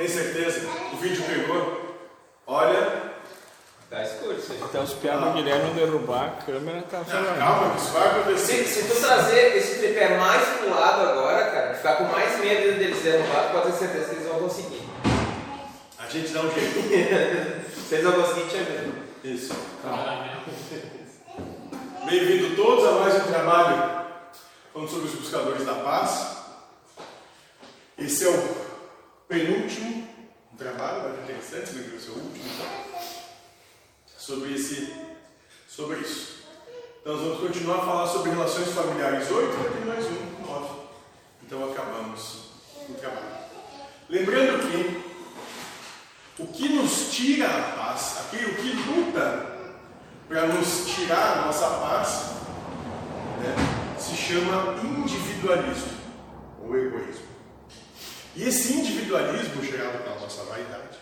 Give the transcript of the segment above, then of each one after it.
Tem certeza? O vídeo pegou? Olha. Tá escuro isso aí. Até os piados do Guilherme derrubar a câmera, tá falando. calma, que isso vai acontecer. Se, se tu trazer esse tripé mais pro lado agora, cara, ficar com mais medo deles derrubar, pode ter certeza que eles vão conseguir. A gente dá um jeito. Se eles vão conseguir, tinha medo. Isso. Bem-vindo todos a mais um trabalho falando sobre os buscadores da paz. Esse é o penúltimo trabalho, vai ser interessante, né? que vai ser o último, então, sobre, esse, sobre isso. Então, nós vamos continuar a falar sobre relações familiares 8, vai ter mais um, 9. Então, acabamos o trabalho. Lembrando que o que nos tira a paz, aquilo que luta para nos tirar a nossa paz, né, se chama individualismo ou egoísmo. E esse individualismo gerado pela nossa vaidade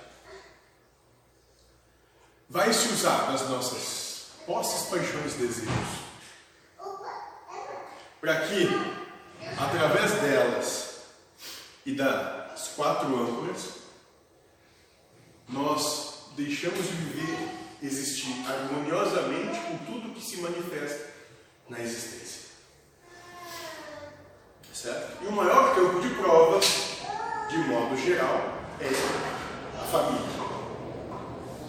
vai se usar nas nossas posses, paixões e desejos para que, através delas e das quatro âncoras, nós deixamos de viver, existir harmoniosamente com tudo que se manifesta na existência. Certo? E o maior campo de prova, de modo geral, é a família.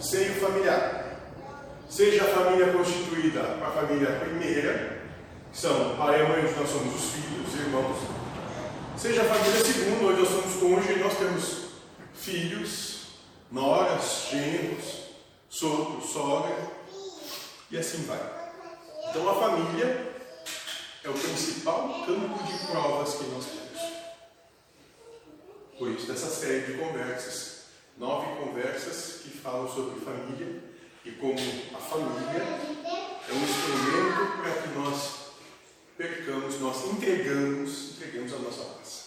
Seio familiar. Seja a família constituída a família primeira, que são pai e mãe, onde nós somos os filhos, irmãos. Seja a família segunda, onde nós somos cônjuge e nós temos filhos, noras, genros, sogro, sogra, e assim vai. Então a família é o principal campo de provas que nós temos. Por isso, dessa série de conversas, nove conversas que falam sobre família e como a família é um instrumento para que nós percamos, nós entregamos, entregamos a nossa paz.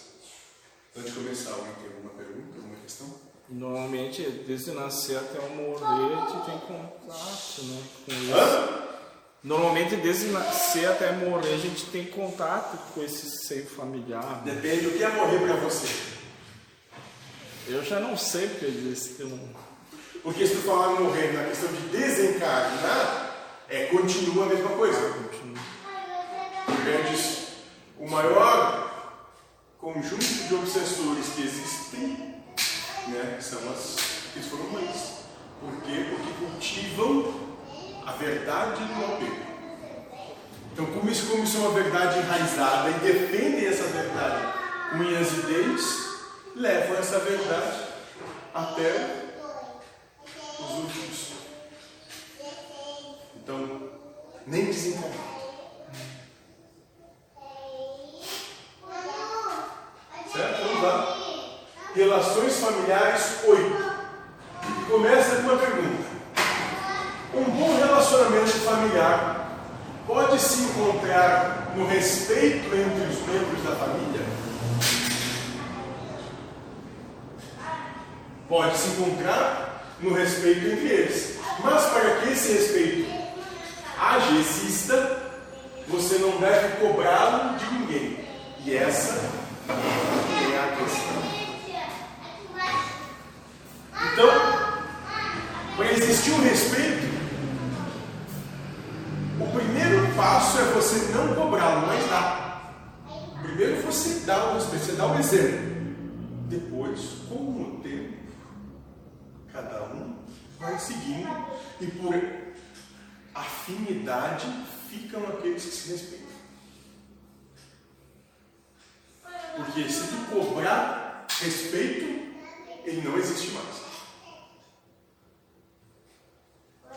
Antes de começar, alguém tem alguma pergunta, alguma questão? Normalmente, desde nascer até eu morrer, a gente tem contato, né? Com isso. Hã? Normalmente, desde nascer até morrer, a gente tem contato com esse seio familiar. né? Depende do que é morrer para você. Eu já não sei porque disse que eu não. Porque se tu falar morrer na questão de desencarnar, é, continua a mesma coisa. Diz, o maior conjunto de obsessores que existem né, são as que foram mães. Por quê? Porque cultivam a verdade do apego. Então, como isso como isso é uma verdade enraizada e defendem essa verdade com unhas e dentes, levam essa verdade até os últimos. Então, nem desencarnar. Certo? Vamos lá. Relações familiares 8. E começa com uma pergunta. Um bom relacionamento familiar pode se encontrar no respeito entre os membros da família? Pode se encontrar no respeito entre eles. Mas para que esse respeito haja, exista, você não deve cobrá-lo de ninguém. E essa é a questão. Então, para existir um respeito, o primeiro passo é você não cobrá-lo, mas dar. Primeiro você dá o respeito, você dá o exemplo. Depois, com o tempo, cada um vai seguindo e por afinidade ficam aqueles que se respeitam. Porque se tu cobrar respeito, ele não existe mais.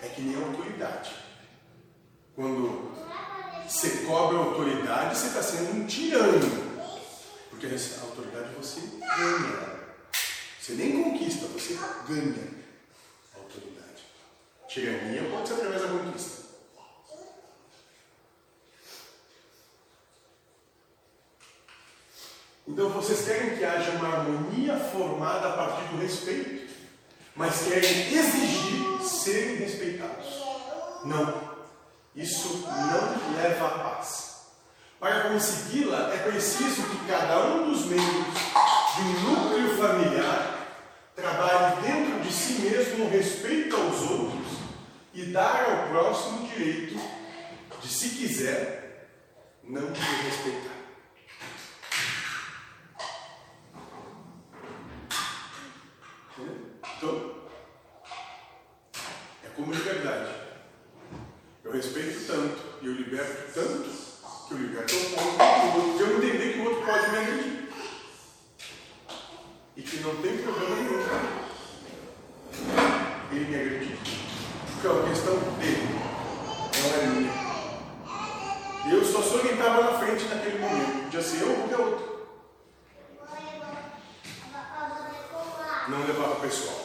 É que nem autoridade. Quando você cobra autoridade, você está sendo um tirano. Porque a autoridade você ganha. Você nem conquista, você ganha tirania pode ser através da conquista. Então vocês querem que haja uma harmonia formada a partir do respeito, mas querem exigir serem respeitados. Não. Isso não leva à paz. Para consegui-la, é preciso que cada um dos membros de um núcleo familiar trabalhe dentro de si mesmo o respeito aos outros e dar ao próximo o direito de, se quiser, não te respeitar. Então, é como liberdade. Eu respeito tanto e eu liberto tanto que eu liberto um pouco do outro, eu entender que o outro pode me agredir. E que não tem problema nenhum. Ele me agrediu que é uma questão dele, não é minha. Eu só sou quem estava na frente naquele momento, podia ser eu ou qualquer outro. Não levava para o pessoal.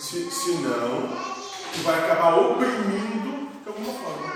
se, senão vai acabar oprimindo de alguma forma.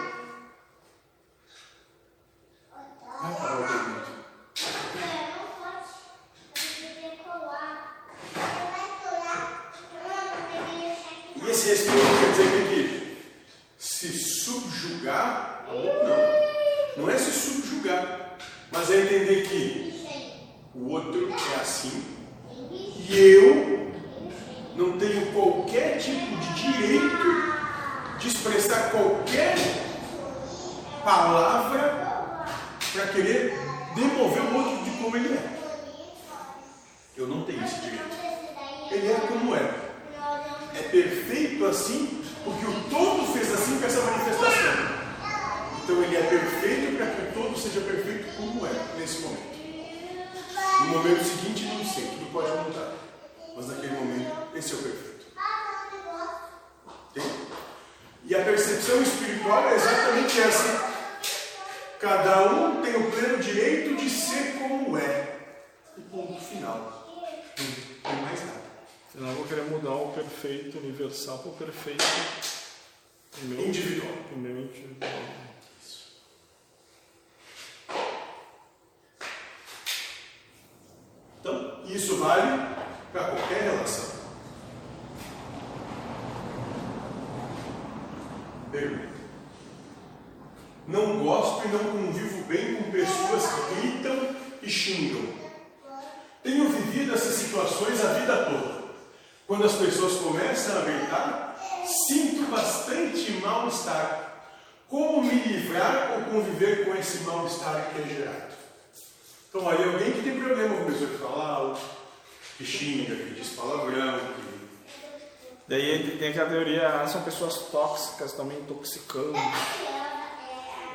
Tóxicas também intoxicando.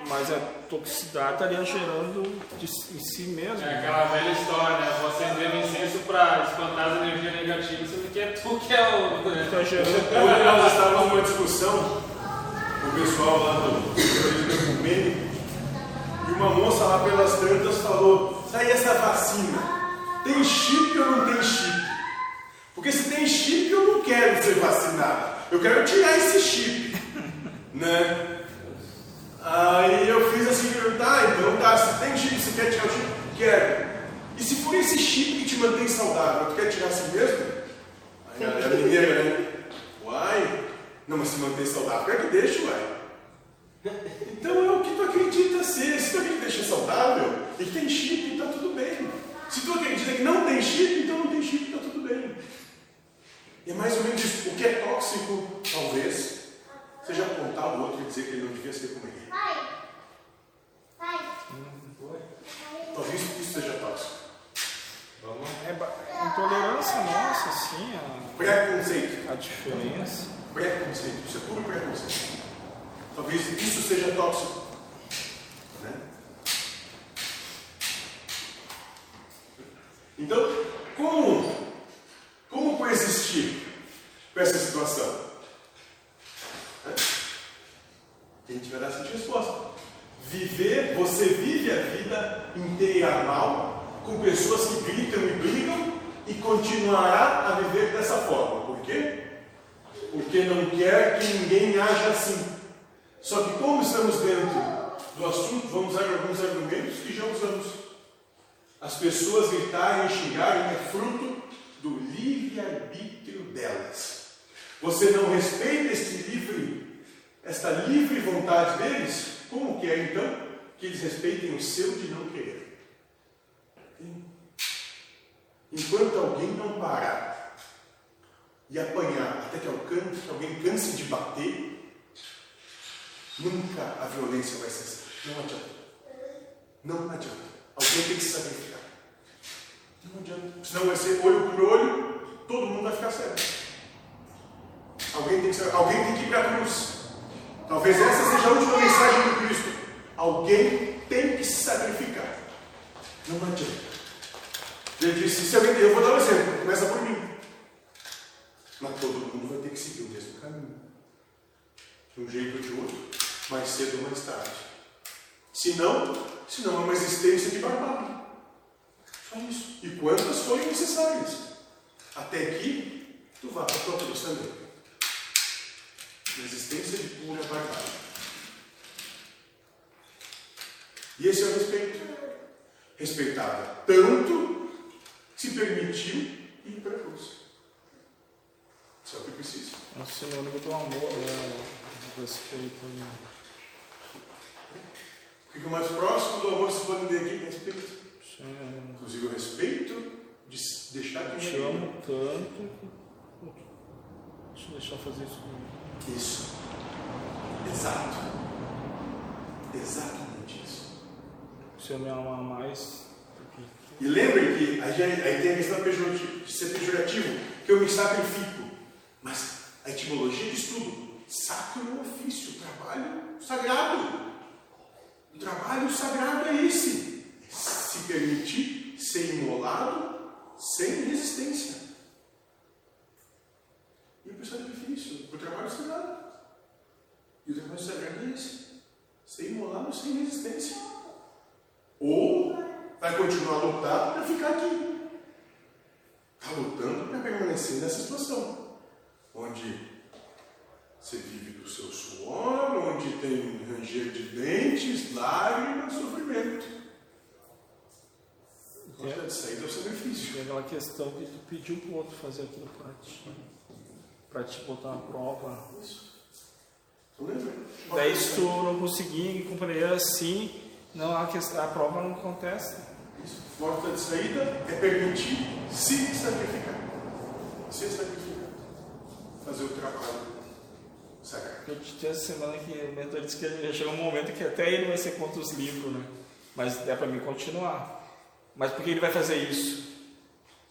Mas a toxicidade estaria gerando de, em si mesmo. É aquela velha história, né? Você acender incenso para espantar as energias negativas, sendo que é tu que é o. Né? Está gerando nós estávamos numa discussão com o pessoal lá do Ecumênico e uma moça lá pelas tantas falou: tá aí essa vacina, tem chip ou não tem chip? Porque se tem chip, eu não quero ser vacinado, eu quero tirar esse chip, né? Aí eu fiz assim, tá, então tá, se tem chip, você quer tirar o chip? Quero. E se for esse chip que te mantém saudável, tu quer tirar assim mesmo? Aí a, a mineira, né? Uai, não, mas se manter saudável, quer que deixe, uai. Então é o que tu acredita ser. Se tu acredita que deixa saudável e que tem chip, tá tudo bem. Se tu acredita que não tem chip, então não tem chip, tá tudo bem. E é mais ou menos isso. O que é tóxico, talvez, seja apontar o outro e dizer que ele não devia ser como ele. Talvez isso seja tóxico. é, ba- intolerância nossa, assim, a, Preconceito. a diferença. Preconceito. Isso é puro preconceito. Talvez isso seja tóxico. Né? Então, como, como coexistir com essa situação? Né? Tiver essa resposta. Viver, você vive a vida inteira mal, com pessoas que gritam e brigam, e continuará a viver dessa forma. Por quê? Porque não quer que ninguém haja assim. Só que como estamos dentro do assunto, vamos usar alguns argumentos que já usamos. As pessoas gritarem e xingarem é fruto do livre-arbítrio delas. Você não respeita este livre, esta livre vontade deles, como quer então que eles respeitem o seu de não querer? Enquanto alguém não parar e apanhar até que alcance, que alguém canse de bater, nunca a violência vai cessar. Não adianta. Não adianta. Alguém tem que se sacrificar. Não adianta. Senão vai ser olho por olho, todo mundo vai ficar cego. Alguém tem que, alguém tem que ir para a cruz. Talvez essa seja a última mensagem do Cristo. Alguém tem que se sacrificar. Não adianta. Ele disse, se alguém, eu vou dar um exemplo, começa por mim. Mas todo mundo vai ter que seguir o mesmo caminho. De um jeito ou de outro, mais cedo ou mais tarde. Se não, se não é uma existência de barbárie. Só isso. E quantas forem necessárias. Até que tu vá para a tua também. Uma existência de pura barbárie. E esse é o respeito. Respeitava tanto que se permitiu ir para a cruz. Isso é o que precisa. É um sinônimo do amor, né? Do respeito. né? O é o mais próximo do amor se pode entender aqui? Respeito. Sim, Inclusive o respeito de deixar eu que te amo tanto. Deixa eu deixar fazer isso comigo. Isso. Exato. Exatamente isso. Se eu me amar mais. E lembrem que aí, aí tem a questão pejorati- de ser pejorativo, que eu me sacrifico. Mas a etimologia diz tudo. Sacro é um ofício, trabalho sagrado. O trabalho sagrado é esse. Se permitir ser imolado sem resistência. O isso, o trabalho sagrado. E o trabalho sagrado é esse. Ser imolado sem resistência. Ou vai continuar lutando para ficar aqui. Está lutando para permanecer nessa situação. Onde você vive do seu suor, onde tem ranger de dentes, lágrimas, sofrimento. A porta de saída é o sacrifício. Tem aquela questão que tu pediu pro outro fazer aquilo pra ti. Pra te botar na prova. Lembra? Daí se tu não conseguir compreender assim, não, a, questão, a prova não acontece. Isso. Porta de saída é permitir se sacrificar. Se sacrificar. Fazer o trabalho sagrado. Eu essa semana que o mentor disse que já chegou um momento que até ele vai ser contra os livros, né? Mas é para mim continuar. Mas por que ele vai fazer isso?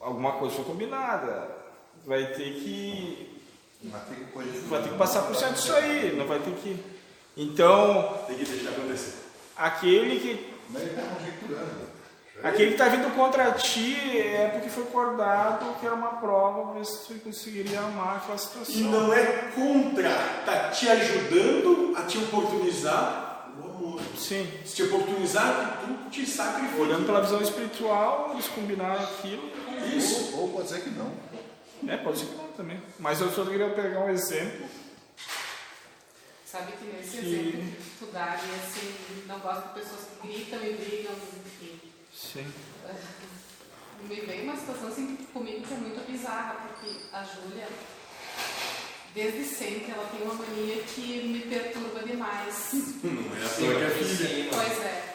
Alguma coisa foi combinada. Vai ter que. Vai ter que corrigir. Vai ter que passar por cima disso aí. Não vai ter que. Então, Tem que deixar acontecer. aquele que Mas ele está conjecturando. Aquele que está vindo contra ti é porque foi acordado que era uma prova para ver se tu conseguiria amar aquela situação. E não é contra, tá te ajudando a te oportunizar o amor. Sim. Se te oportunizar tu te sacrifica. Olhando pela visão espiritual, eles combinaram aquilo. Isso. Ou, ou pode ser que não. É, pode ser que não também. Mas eu só queria pegar um exemplo. Sabe que nesse Que- exemplo dá, e assim, não gosto de pessoas que gritam e brigam, enfim. Sim. Me veio uma situação assim comigo que é muito bizarra, porque a Júlia, desde sempre, ela tem uma mania que me perturba demais. Não é a Sim, tua que é filha. Pois é.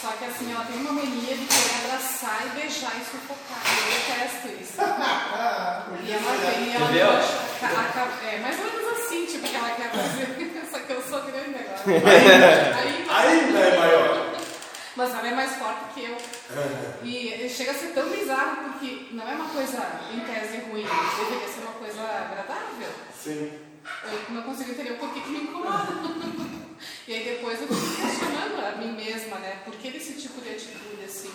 Só que assim, ela tem uma mania de querer abraçar e beijar e sufocar. Eu detesto isso. E ela vem e ela Entendeu? a- a- É mais ou menos assim, tipo, que ela quer fazer. Só que eu sou grande agora. Aí, Ainda é maior. mas ela é mais forte que eu. E chega a ser tão bizarro porque não é uma coisa em tese ruim, deveria ser uma coisa agradável. Sim. Eu não consigo entender o porquê que me incomoda. E aí depois eu fico questionando a mim mesma, né? Por que desse tipo de atitude, assim?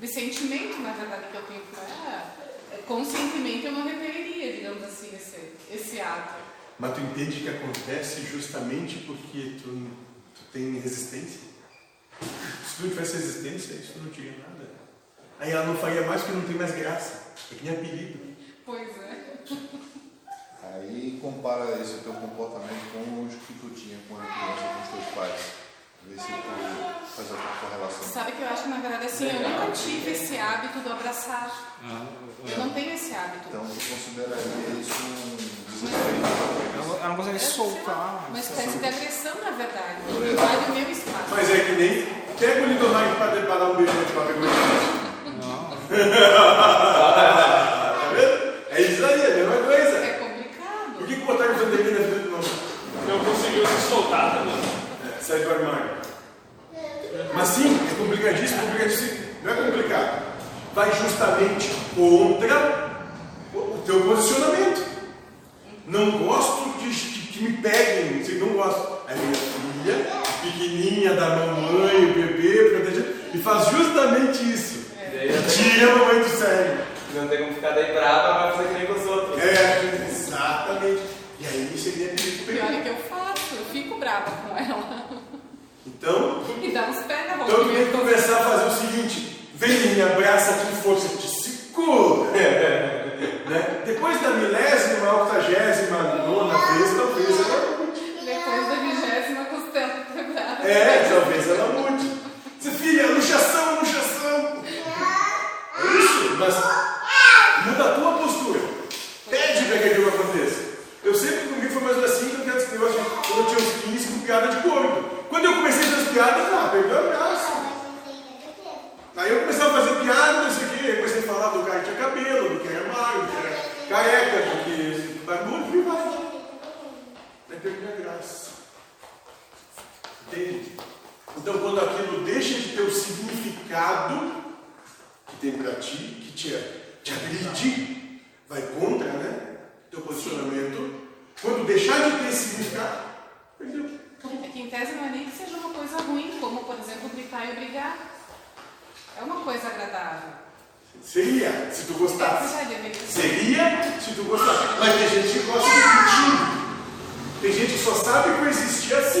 De sentimento, na verdade, que eu tenho com ela. É, Conscientemente eu não repeliria, digamos assim, esse, esse ato. Mas tu entende que acontece justamente porque tu, tu tem resistência? Se tu não tivesse resistência, isso não tinha nada. Aí ela não faria mais porque não tem mais graça. É que nem apelido. Pois é. Aí compara esse teu comportamento com os que tu tinha quando criança com os teus pais. Vê se tu faz a correlação. Sabe que eu acho que, na verdade, assim, eu nunca tive esse hábito do abraçar. Eu não tenho esse hábito. Então tu consideraria isso um desrespeito? Ela não- não consegue soltar. Uma espécie de agressão, na verdade. Invade o meu espaço. Mas é que nem pega o Lindomar para para dar um beijo na tua Tá vendo? É isso aí, é a mesma coisa. É complicado. Por que, que botaram o Vanderlei na do nome? Não conseguiu se soltar também. É, sai do armário. Mas sim, é complicadíssimo, complicadíssimo. Não é complicado. Vai justamente contra o teu posicionamento. Não gosto de, de que me peguem, se não gosto. É minha filha, pequenininha da mamãe, o bebê, e faz justamente isso. Tem- Tira a mamãe do sério. Não tem como ficar daí brava, vai fazer que nem com os outros. É, exatamente. E aí seria perigo Pior é que eu faço, eu fico brava com ela. Então, E dá uns pés na Então tu tem que boca. começar a fazer o seguinte: vem me abraça com força, te segura. né? Depois da milésima, octagésima, nona vez, talvez ela mude. Depois da vigésima costela quebrada. É, talvez ela mude. Você, filha, luxação, luxação. É isso, mas muda a tua postura. Pede para que aquilo aconteça. Eu sempre comigo foi mais assim que eu quero esse negócio quando eu tinha uns 15 com piada de gordo. Quando eu comecei a fazer as piadas, ah, perdeu a graça. Aí eu comecei a fazer piada, não sei o quê, eu comecei a falar do cara que tinha cabelo, do que era magro, do que era careca, do que barbudo, e vai. Aí perdeu a graça. Entende? Então quando aquilo deixa de ter o significado que tem para ti, que te, te agride, vai contra, né? Teu posicionamento. Quando deixar de ter significado, perdeu. Que em tese não é nem que seja uma coisa ruim, como por exemplo gritar e brigar. É uma coisa agradável. Seria, se tu gostasse. Ser. Seria se tu gostasse. Mas tem gente que gosta de mentir. Tem gente que só sabe coexistir assim.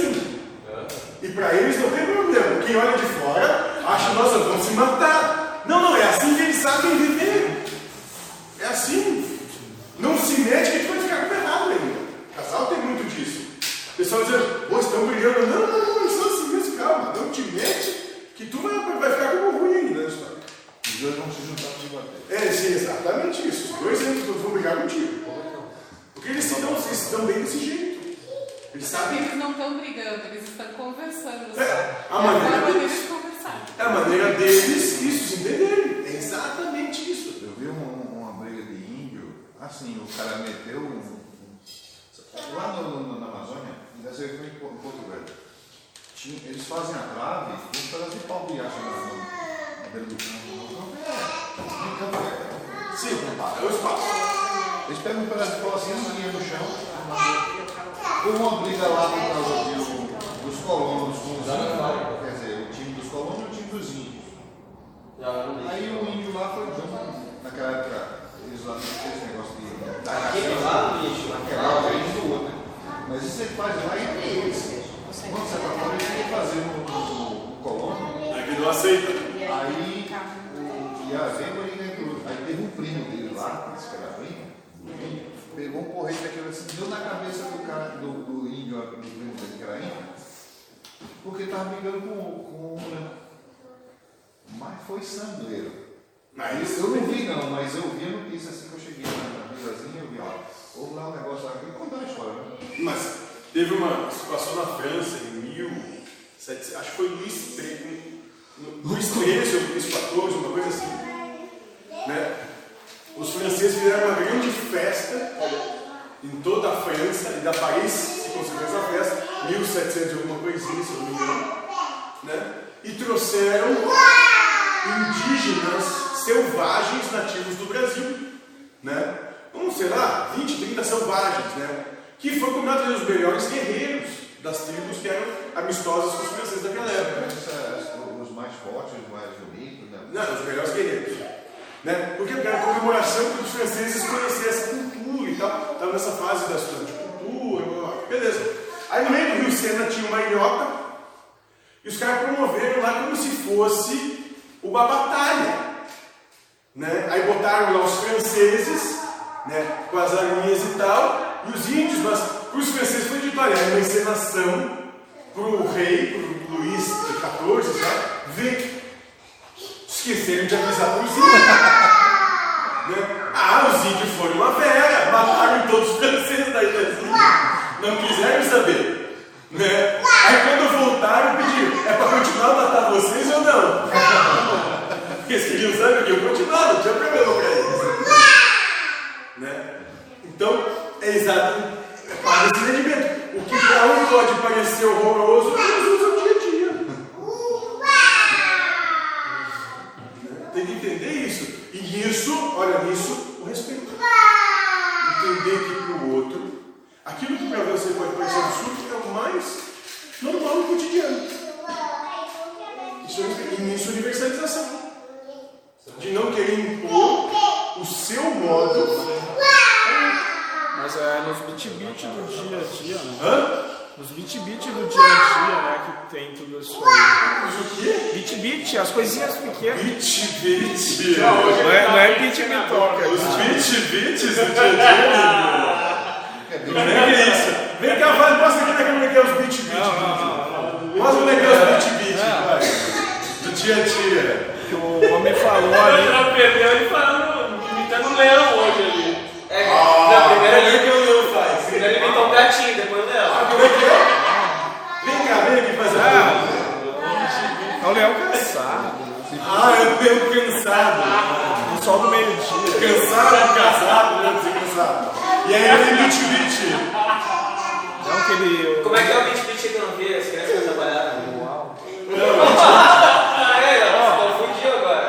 O para o Luís XIV, sabe? ver. Esqueceram de avisar para os índios. né? Ah, os índios foram uma fera, mataram todos os franceses da ilhazinha, não quiseram saber. Né? Aí quando voltaram, pediram, é para continuar a matar vocês ou não? Porque eles queriam saber que eu continuava, não tinha problema para eles. Né? Então, é exato, é para esse rendimento. O que para um pode parecer horroroso, outros é o dia a dia. Né? Tem que entender isso. E nisso, olha, nisso, o respeito. Entender que para o outro, aquilo que para você pode parecer absurdo é o mais normal no cotidiano. Isso, é- e nisso, universalização. De não querer impor o seu modo. Mas é nos bit-bit do dia a dia, né? Hã? Nos bit-bit do dia a dia, né? Que tem tudo isso aí. Mas o quê? Bit-bit, as coisinhas pequenas. Bit, bit. Não é, não é bit-bit toca. Os bit, bits do dia a dia. É que é isso? Vem cá, vai, mostra aqui como é que é os bit, bit. Não, não, não. Mostra como é que é os bit, bit. vai. Do dia a dia. Que o homem falou Ele ali. já perdeu ele falando, imitando um leão hoje ali. É, na primeira linha que o Leão faz. Primeiro ele imitou um gatinho, depois o Leão. Como é que é? Vem cá, vem aqui fazer a É o leão cansado. Ah, eu tenho cansado. O sol do meio-dia. Cansado, casado, né? Você cansado. E aí vem bit, bit. Não que ele. Como é que é o beat que eu não vi? As crianças trabalharam. Uau. Ah, é, confundiu agora.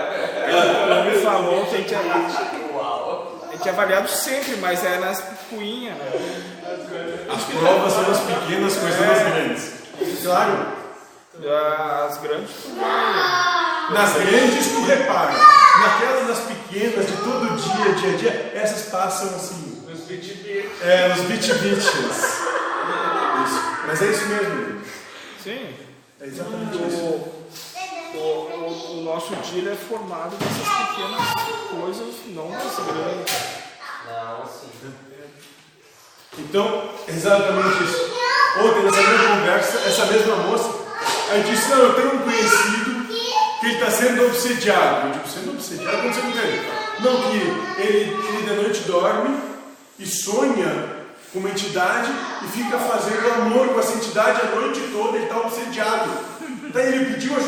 O homem falou que a gente, é, Uau. a gente é avaliado sempre, mas é nas picuinhas, né? As provas são as pequenas coisas das grandes. Claro. As grandes tu vai. Nas grandes tu repara. Naquelas das pequenas, de todo dia, dia a dia, essas passam assim. Nos bit É, nos bit-bits. Isso. Mas é isso mesmo. Sim. É exatamente O, isso. o, o, o nosso dia é formado dessas pequenas coisas, não das grandes. Não, sim. Então, exatamente isso. Ontem, nessa mesma conversa, essa mesma moça, a gente disse, não, eu tenho um conhecido que ele está sendo obsediado. Eu digo, sendo obsediado, acontecendo com ele. Não, que ele, ele de noite dorme e sonha com uma entidade e fica fazendo amor com essa entidade a noite toda, ele está obsediado. Daí ele pediu ajuda.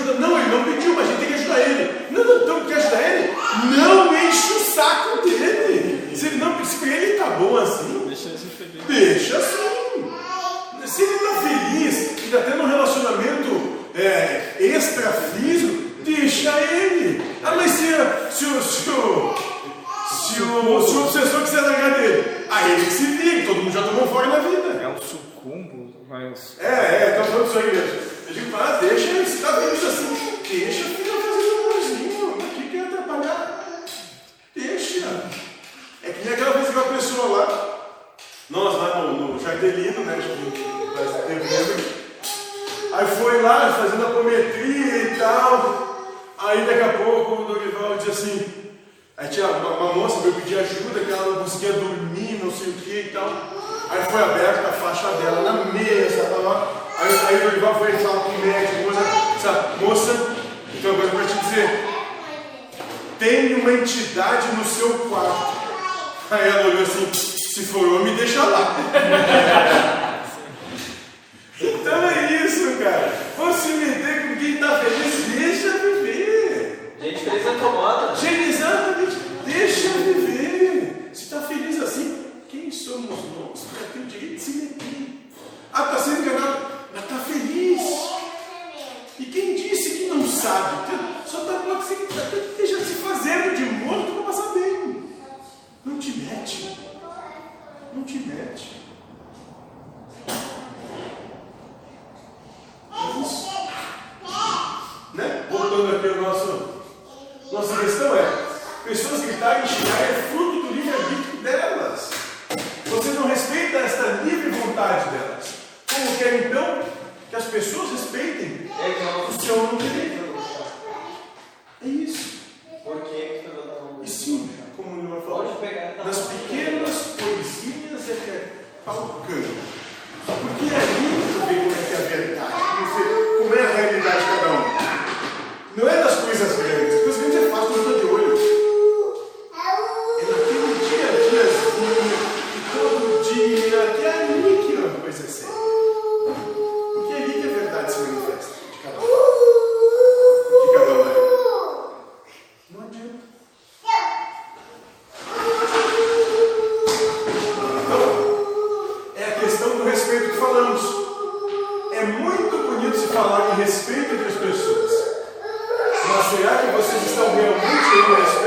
Será que vocês estão realmente tendo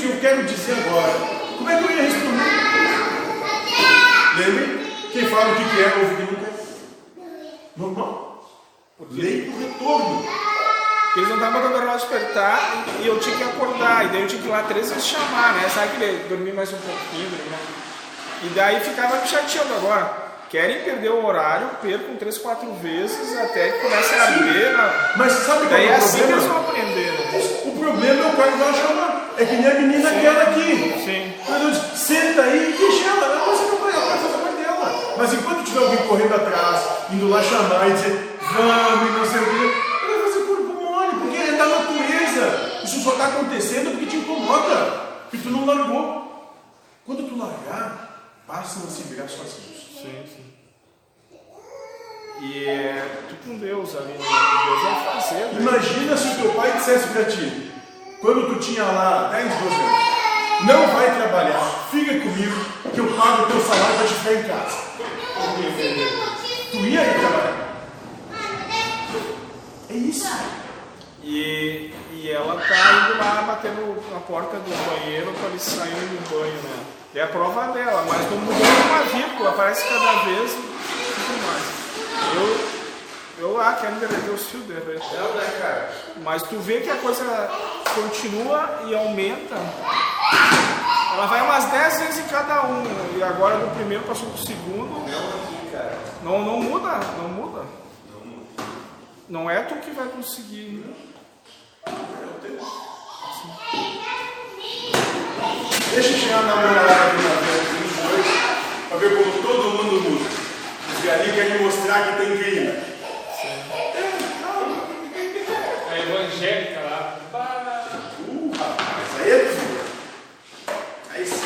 o que eu quero dizer agora, como é que eu ia responder? Lembre, quem fala o que quer, ouve o que não quer. Normal. Lei do retorno. Eles não estavam dando hora de despertar e eu tinha que acordar. E daí eu tinha que ir lá três vezes chamar, né? Sabe que dormir mais um pouquinho, mais... E daí ficava me chateando agora. Querem perder o horário, percam três, quatro vezes até que comece a arder. né? Mas sabe qual Daí é é o assim que eles problema? vão aprender, né? O problema é o cara que vai chamar. É que nem a menina aquela aqui. Sim. Disse, senta aí e deixa ela. Ela vai fazer ela vai fazer a parte dela. Mas enquanto tiver alguém correndo atrás, indo lá chamar e dizer, vamos e não sei o quê, ela vai fazer corpo mole, porque é da natureza. Isso só está acontecendo porque te incomoda. Porque tu não largou. Quando tu largar, passam a se virar sozinhos. Sim, sim. E é tu com Deus ali, né? Deus vai fazer, né? Imagina se o teu pai dissesse pra ti, quando tu tinha lá 10, 12 anos, não vai trabalhar, fica comigo, que eu pago o teu salário para te ficar em casa. Tu ia ir trabalhar. É isso. E, e ela tá indo lá batendo na porta do banheiro para eles saírem do banho, né? É a prova dela, mas não mudou uma vírgula, parece que cada vez. Eu, eu lá quero derreter os fios dele. Não, né, cara? Mas tu vê que a coisa continua e aumenta. Ela vai umas 10 vezes em cada um. E agora do primeiro passou pro segundo. Não aqui, cara. Não, não muda, não muda. Não é tu que vai conseguir. Deixa eu chegar na namorada aqui na frente, 22, para ver como todo mundo galinhos querem me mostrar que tem clima. A evangélica lá. Uh, rapaz, aí é tudo. Aí sim.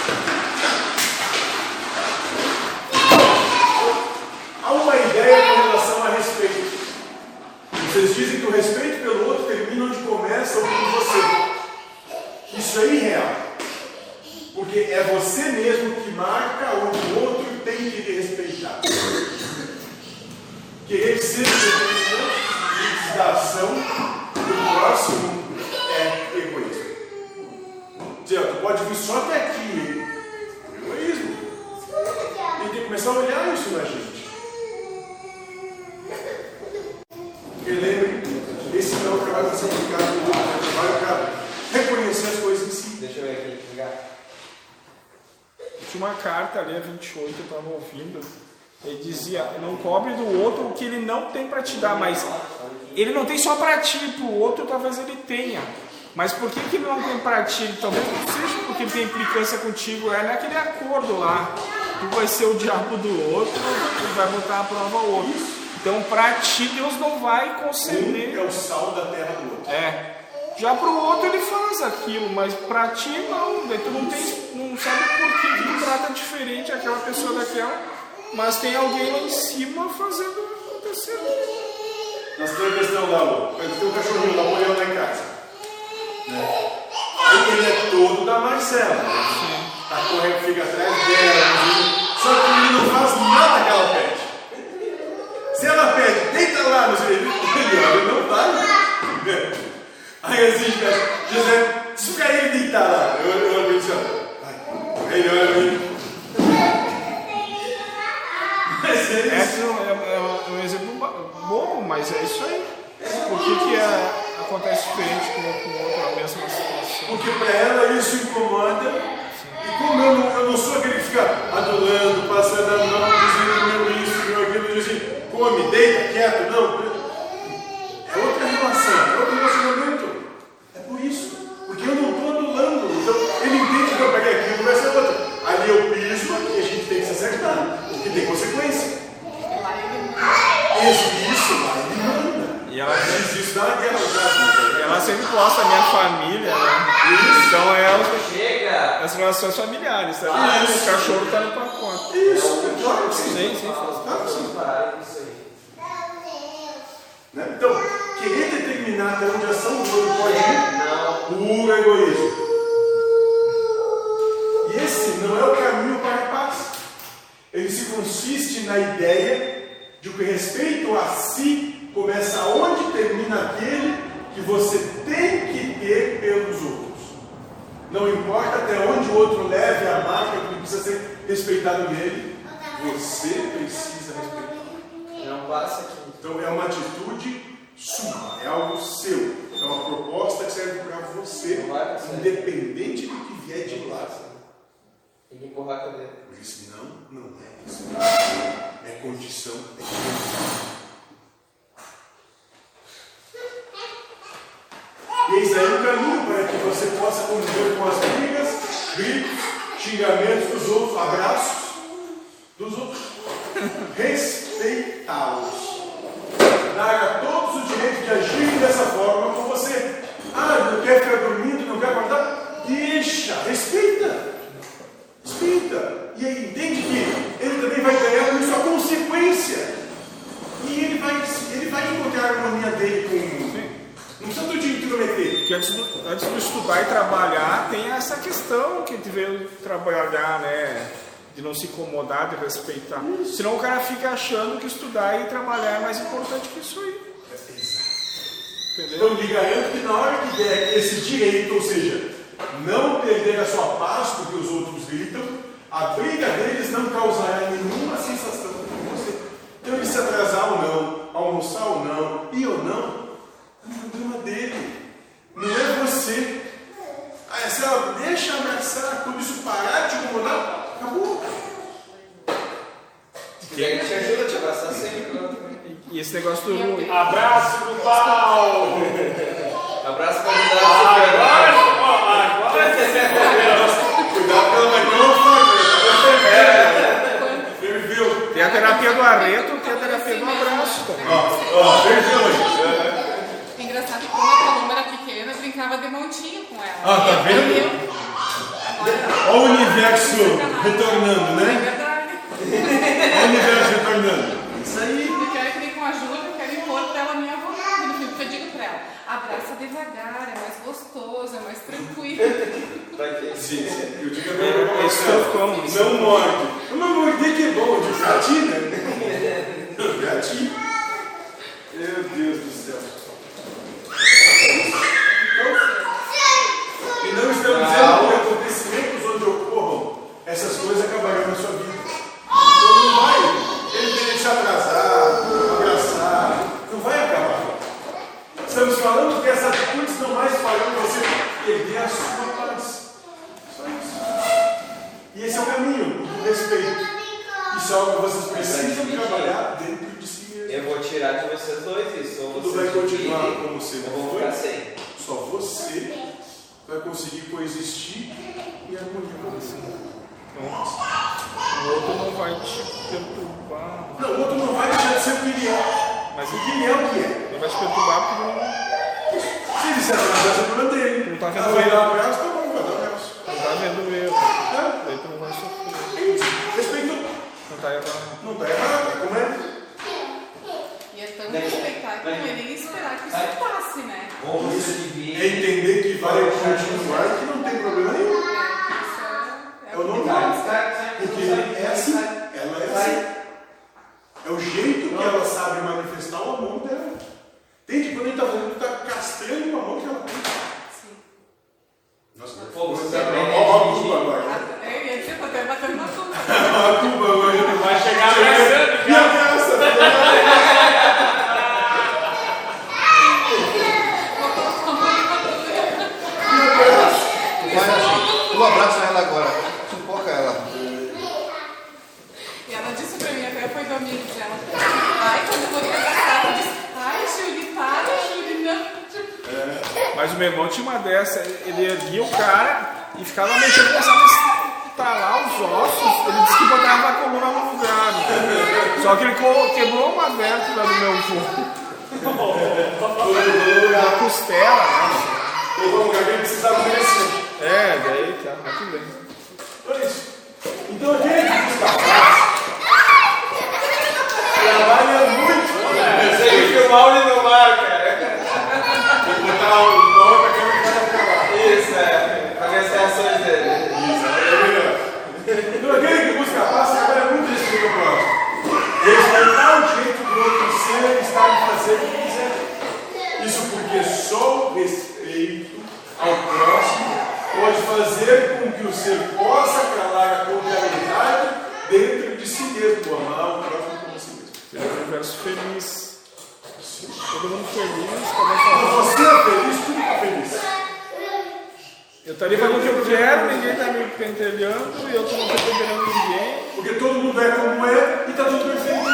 Há uma ideia com relação a respeito. Vocês dizem que o respeito pelo outro termina onde começa ou por você. Isso é irreal. Porque é você mesmo que marca onde o outro tem que respeitar. Querer ser representante da ação do próximo é egoísmo. Tu pode vir só até aqui. Egoísmo. E tem que começar a olhar isso na gente. Porque lembre, esse não é o trabalho para ser aplicado no outro, é o trabalho para reconhecer as coisas em si. Deixa eu ver aqui, ligar. Tinha uma carta ali, a 28, eu estava ouvindo. Ele dizia: Não cobre do outro o que ele não tem para te dar, mas ele não tem só para ti, para o outro talvez ele tenha. Mas por que, que ele não tem para ti? Talvez não seja porque ele tem implicância contigo, é naquele acordo lá. Tu vai ser o diabo do outro, tu vai botar a prova ao outro. Então, para ti, Deus não vai conceder. Um é o sal da terra do outro. É. Já pro outro ele faz aquilo, mas pra ti não. Daí tu não, tem, não sabe por que, que tu trata diferente aquela pessoa daquela, mas tem alguém lá em cima fazendo acontecer. Nós temos a questão lá, ó. tem um cachorrinho Napoleão lá em casa. Né? Ele é todo da Marcela. Né? Tá correndo, fica atrás dela. né? Só que ele não faz nada que ela pede. Se ela pede, deita lá no ele, ele não vai. Aí assim, José, se o cara ele deitar lá, eu olho pra ele assim, ó. Aí olha. Mas é isso. É, é- é um exemplo ba- bobo, mas é isso aí. Por que, que é- acontece diferente com, o outro a mesma situação? Porque para ela isso incomoda. E como eu não, eu não sou aquele que fica adulando, passando a mão, dizendo meu isso, meu aquilo, dizendo assim, come, deita, quieto, não. sempre posto a minha família, né? Então é os, as relações familiares, sabe? Ah, o cachorro tá no pacote. Isso, claro que sim. Sim, sim, faz. Tá né? Então, querer determinar até onde a ação do outro pode ir, puro egoísmo. E esse não é o caminho para a paz. Ele se consiste na ideia de que o respeito a si começa onde termina aquele que você tem que ter pelos outros. Não importa até onde o outro leve a marca que precisa ser respeitado nele, você precisa respeitar. Não passa aqui. Então é uma atitude sua, é algo seu, é uma proposta que serve para você, Não independente do que vier de lá. Tem que empurrar a cadeira. Porque senão não é isso. É condição, é condição. E eis aí o caminho para que você possa conviver com as brigas, gritos, xingamentos dos outros, abraços dos outros. Respeitá-los. Dar a todos o direito de agir dessa forma com você. Ah, não quer ficar dormindo, não quer acordar? Deixa, respeita. Respeita. E aí entende que ele também vai ganhar com isso a consequência. E ele vai, ele vai encontrar a harmonia dele com. Não precisa tu te intrometer. Porque antes do, antes do estudar e trabalhar, tem essa questão que a gente veio trabalhar, né? De não se incomodar, de respeitar. Senão o cara fica achando que estudar e trabalhar é mais importante que isso aí. Entendeu? Então lhe garanto que na hora que der esse direito, ou seja, não perder a sua paz porque os outros gritam, a briga deles não causará nenhuma sensação com você. Então ele se atrasar ou não, almoçar ou não, ir ou não, é um problema dele. Não é você. Se ela deixa abraçar, quando isso parar de incomodar, acabou. E aí te ajuda a te abraçar sempre. né? E esse negócio do. Abraço do pau! Abraço pra ajudar a superar. Cuidado que ela vai ter faca. Ferveu. Tem a terapia do arreto, tem a terapia do abraço também. Ó, ó, aí. É engraçado que quando a Paloma era pequena, eu brincava de montinho com ela. Ah, tá vendo? Olha, o universo retornando, é né? verdade. Olha o universo retornando. Isso aí. Eu quero que nem com ajuda, eu quero impor pra ela a minha vontade. No fim, porque eu digo pra ela, abraça devagar, é mais gostoso, é mais tranquilo. Sim, sim. Eu digo Esse trocão, isso. Não morde. Não morder que é bom, de né? Pra ti. Meu Deus do céu. Então, e não estamos dizendo que acontecimentos onde ocorram essas coisas acabarão na sua vida. Então não vai. Ele tem que se atrasar, abraçar. Não vai acabar. Estamos falando que essas atitudes não mais farão você perder a sua paz. Só isso. E esse é o caminho do respeito. Isso é algo que vocês precisam trabalhar dentro de si mesmo. Eu vou tirar de vocês dois isso. Ou Tudo vocês vai continuar como sempre foi. sem. Só você vai conseguir coexistir em harmonia com você. O outro não vai te perturbar. Não, o outro não vai deixar de ser o que ele é. Mas O que ele é o que é. ele vai te perturbar porque não, Se ele se atrasar, é problema dele. Não tá vendo vai ele. dar um abraço, tá bom, vai dar um abraço. não tá vendo o erro. Tu não vai sofrer. Isso. Respeitou. Não tá errado. Não tá errado, é como é. E é tão respeitar que não é nem esperar que isso passe, né? Ou É entender que vai continuar e que não tem problema nenhum. É, é É o normal. Porque é assim. Ela é assim. É o jeito que ela sabe manifestar o amor dela. Entende? Quando a gente tá falando, tá castrando o amor que ela tem. Nossa, Pô, você Ó, aprende ó, ó, a a dividir. culpa agora. Eu ia dizer, tô até batendo na culpa. A culpa agora. vai chegar a graça? Tu vai assim, tu abraça ela agora, sufoca ela. E ela disse pra mim, até foi domingo, diz ela, ai, quando eu vou te abraçar, ela disse, ai, Júlia, para, Júlia, não. Mas o meu irmão tinha uma dessa, ele erguia o cara e ficava mexendo, começava a estalar os ossos, ele disse que botava a coluna no lugar. né? Só que ele quebrou uma vértebra do meu avô. Na costela, né? Eu vou lugar que ele precisava merecer. É, daí tá, mas tudo bem. Olha isso. Então aquele que busca paz trabalha muito. Você tem que o Lindomar, cara. ser possa calar a contrariedade dentro de si mesmo, amar o próximo como si mesmo. Seria um universo feliz. Todo mundo feliz, cada um falando. você é feliz, tudo é feliz. Eu estaria fazendo o que eu quero, ninguém tá me pentelhando e eu tô não pentelhando ninguém. Porque todo mundo é como é e está tudo perfeito.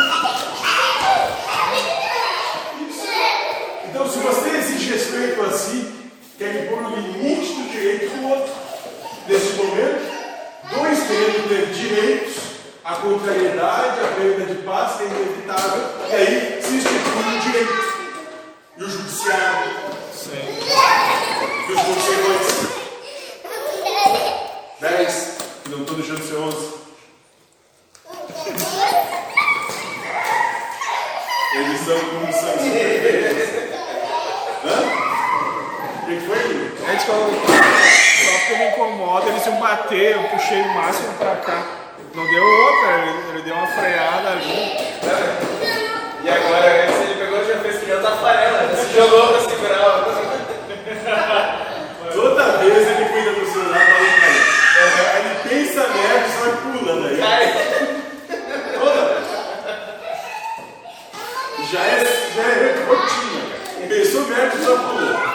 Isso. Então, se você exige respeito a si, quer impor o limite do direito do outro. Nesse momento, dois querendo ter direitos, a contrariedade, a perda de paz é inevitável, e aí se institui o direito. E o judiciário, Sim. e os conselheiros. 10, não estou deixando ser 11. Eles são como são. Hã? O que que foi, Lili? Antes que eu, só porque me incomoda, eles iam bater, eu puxei o máximo pra cá. Não deu outra, ele, ele deu uma freada ali. E agora, antes ele pegou e já fez que nem o Tafarela, né? se jogou pra segurar o. Toda vez ele cuida do celular da outra aí. Aí ele pensa merda e sai pulando aí. Toda vez. Já é, já é rotina. cara. Pensou merda e só pulando.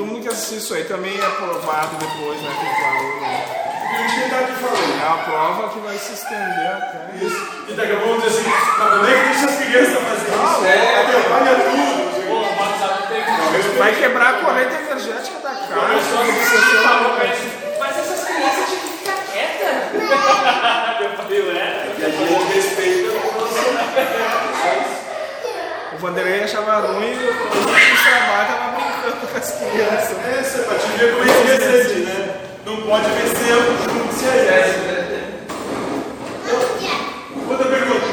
Todo mundo que isso aí também é aprovado depois, né? Que falou, né? E o que ele tá aqui falando? É uma prova que vai se estender até. Isso. E daqui a pouco vamos dizer assim, mas como é que deixa as crianças fazer isso? é. Atrapalha tudo. Pô, o WhatsApp tem que. Vai quebrar a corrente energética da a casa. pra ele, mas essas crianças tinham que ficar quietas. Eu falei, ué. E a gente respeita o nosso. O Vanderlei achava ruim e o trabalho tava brincando com as crianças. É, você pra te ver como é que recente, né? Não pode vencer o judiciário. Outra pergunta.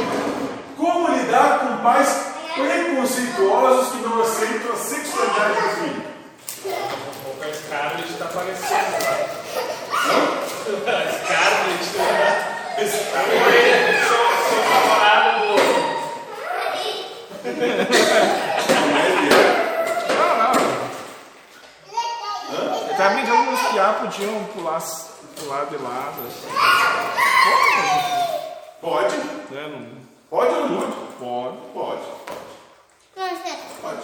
Como lidar com pais preconceituosos que não aceitam a sexualidade do filho? O Scarlett tá aparecendo lá. Scarlett, né? Sou, sou namorada do. Tava brincando os piá podiam pular, pular de lado. assim. Pode? Né? Não Pode ou não pode? pode. Pode. Pode.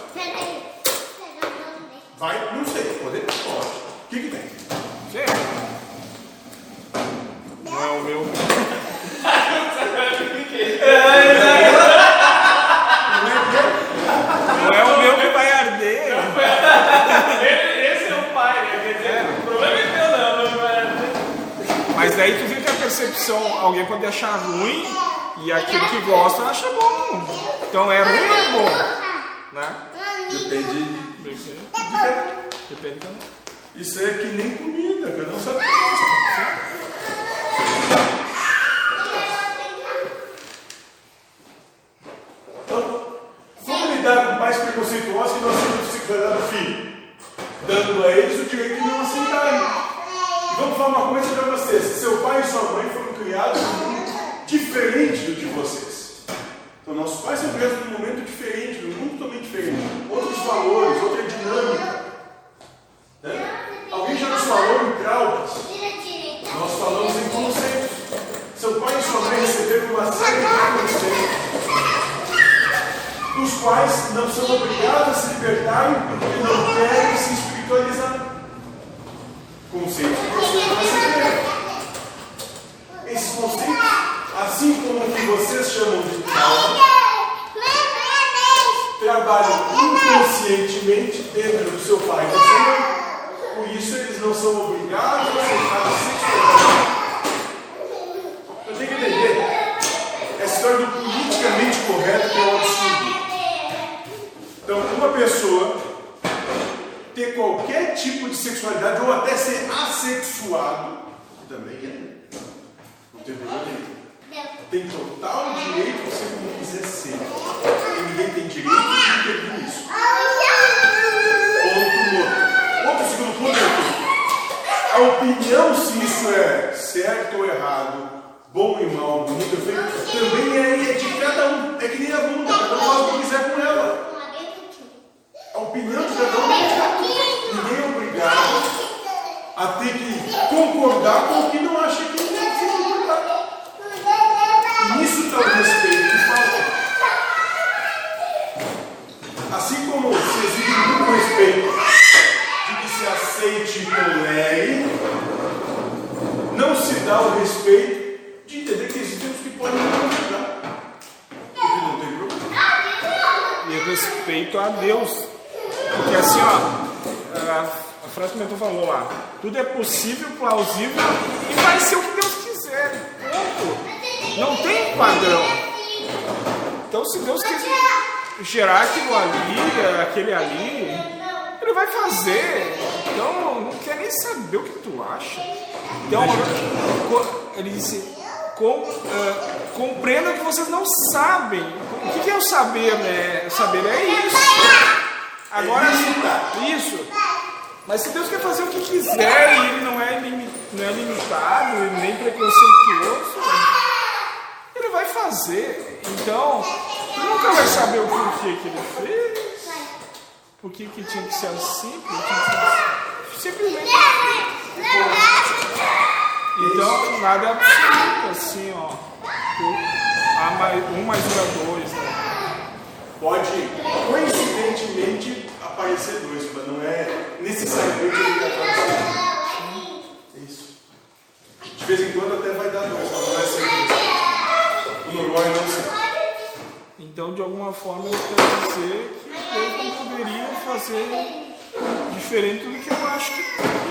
Vai? Não sei. Poder? Pode. O que que tem? Sei. Não é o meu. Não é o meu que vai arder. Esse é o pai, né? Quer dizer, o problema é meu, não. não é- Mas daí tu viu que a percepção, alguém pode achar ruim e aquele que gosta acha bom. Então é ruim ou é bom? Né? Depende. Depende. Depende também. Isso é que nem comida, cada um sabe o que gosta. Então, como lidar com pais preconceituosos que não aceitam a sexualidade do filho? Dando a eles o direito de não aceitarem. Vamos falar uma coisa para vocês: seu pai e sua mãe foram criados diferente do de vocês. Pode, coincidentemente, aparecer dois, mas não é necessariamente que tá É isso. De vez em quando até vai dar dois, mas não vai ser isso. O normal é assim. não ser. Então, de alguma forma, eu quero dizer que eu poderia fazer diferente do que eu acho que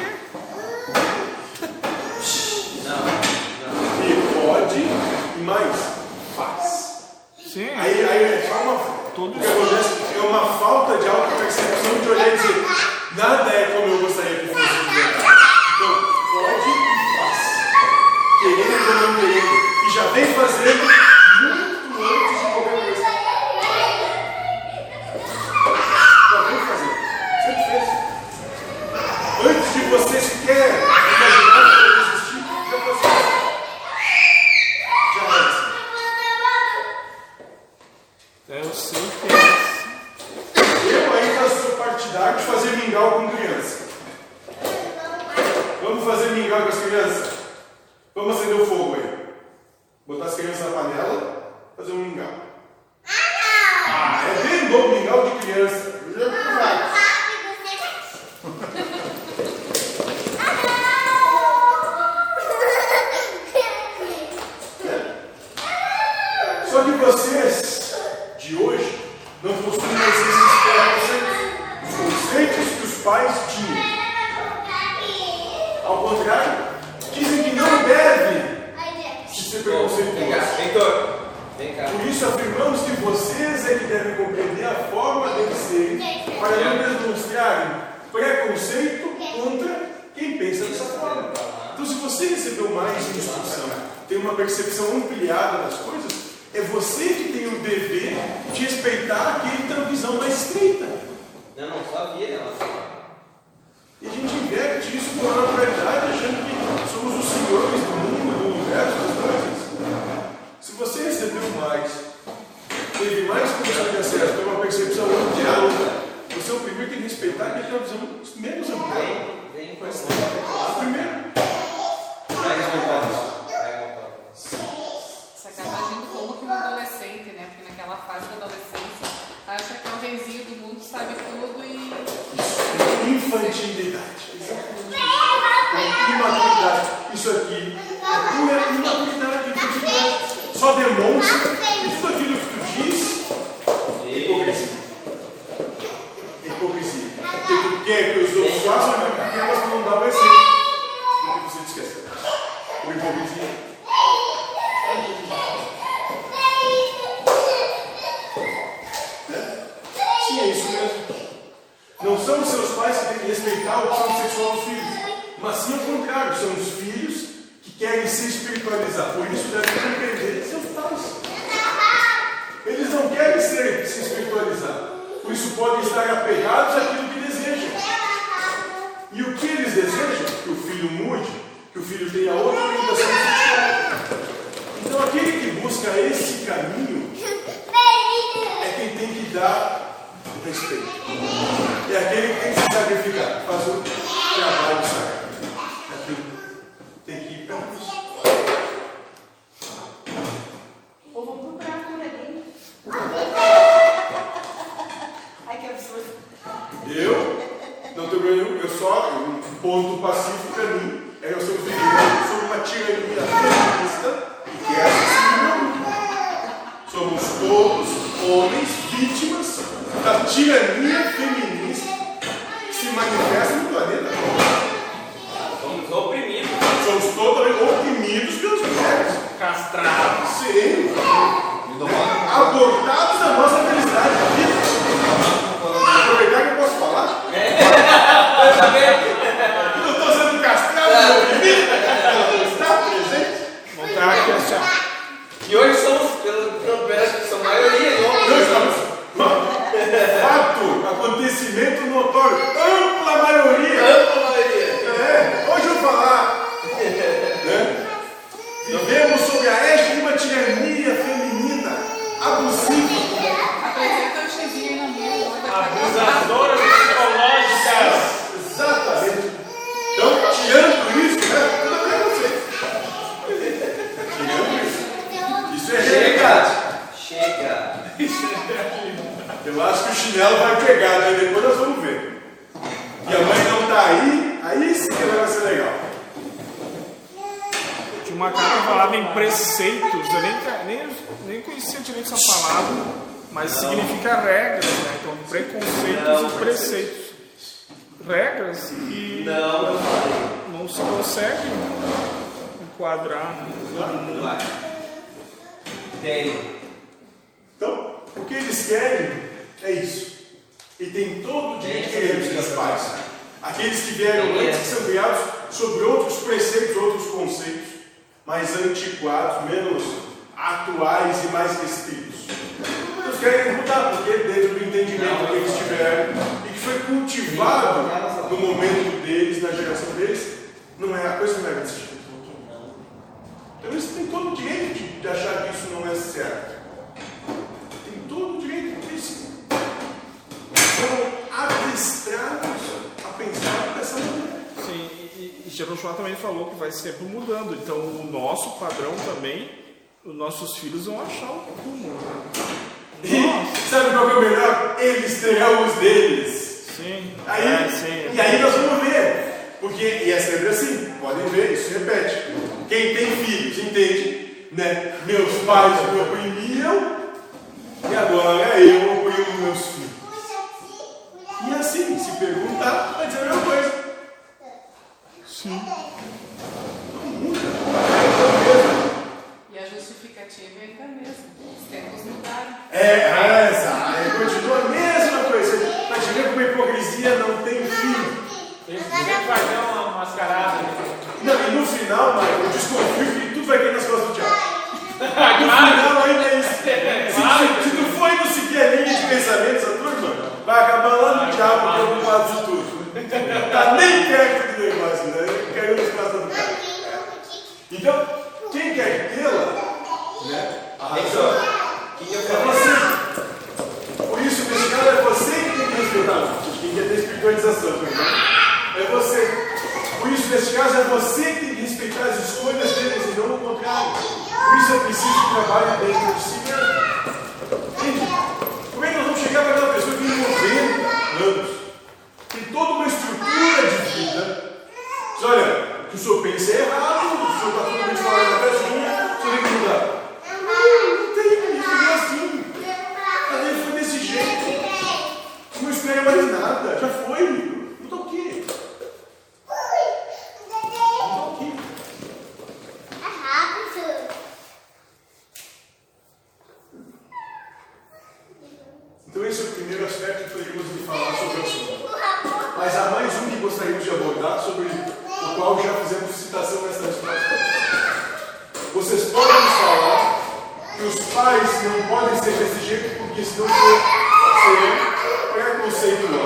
tudo. O que acontece é uma falta de autopercepção de olhar e dizer, nada é como eu gostaria que fosse de. Então, pode e faz. Querendo ou não querendo. E já vem fazendo tem todo o direito de querer os pais. Aqueles que vieram antes que são criados sobre outros preceitos, outros conceitos, mais antiquados, menos atuais e mais restritos. Eles querem mudar, porque dentro do entendimento que eles tiveram e que foi cultivado no momento deles, na geração deles, não é a coisa não é desse jeito. Então eles têm todo o direito de- de achar que isso não é certo. Tem todo o direito disso. São adestrados a pensar dessa maneira. Sim, e, e Jerusalém também falou que vai sempre mudando. Então, o nosso padrão também, os nossos filhos vão achar o rumo. né? E sabe qual é o melhor? Eles terão os deles. Sim, Aí, é, sim. E aí nós vamos ver. Porque, e é sempre assim, podem ver, isso se repete. Quem tem filhos entende, né? Meus pais me oprimiam e agora eu oprimo meus filhos. E assim, se perguntar, vai dizer a mesma coisa. Sim. Não muda. É. E a justificativa é ainda a mesma. Os tempos mudaram. É, essa, aí continua a mesma coisa. Mas ver como a hipocrisia não tem fim. Sempre vai dar uma mascarada. Não, e no final, Michael, eu desconfio que tudo vai cair nas costas do diabo. No final ainda é isso. Se, se tu for e não seguir a linha de pensamentos turma, vai acabar lá no diabo que é o culpado de tudo. Tá nem perto do negócio, né? Caiu nas costas do cara. Então, quem quer tê-la, né? A razão que que eu é você. Por isso, nesse caso, é você que tem que respeitar. Quem quer ter espiritualização, né? É você. Por isso, nesse caso, é você que tem que respeitar as escolhas deles e não o contrário. Por isso é preciso que trabalhe dentro de si mesmo. Entende? Como é que nós vamos chegar para aquela pessoa que tem 90 anos, tem toda uma estrutura de vida, diz, olha, o que o senhor pensa é errado, o senhor está totalmente fora da casinha, o senhor tem que mudar. Não, não tem, ele foi assim. A foi desse jeito. Não espera mais nada, já foi. Muda o quê? Muda o quê? Então esse é o primeiro aspecto que poderíamos lhe falar sobre o assunto. Mas há mais um que gostaríamos de abordar, sobre o qual já fizemos citação nessa resposta. Vocês podem falar que os pais não podem ser desse jeito porque senão serão preconceituosos.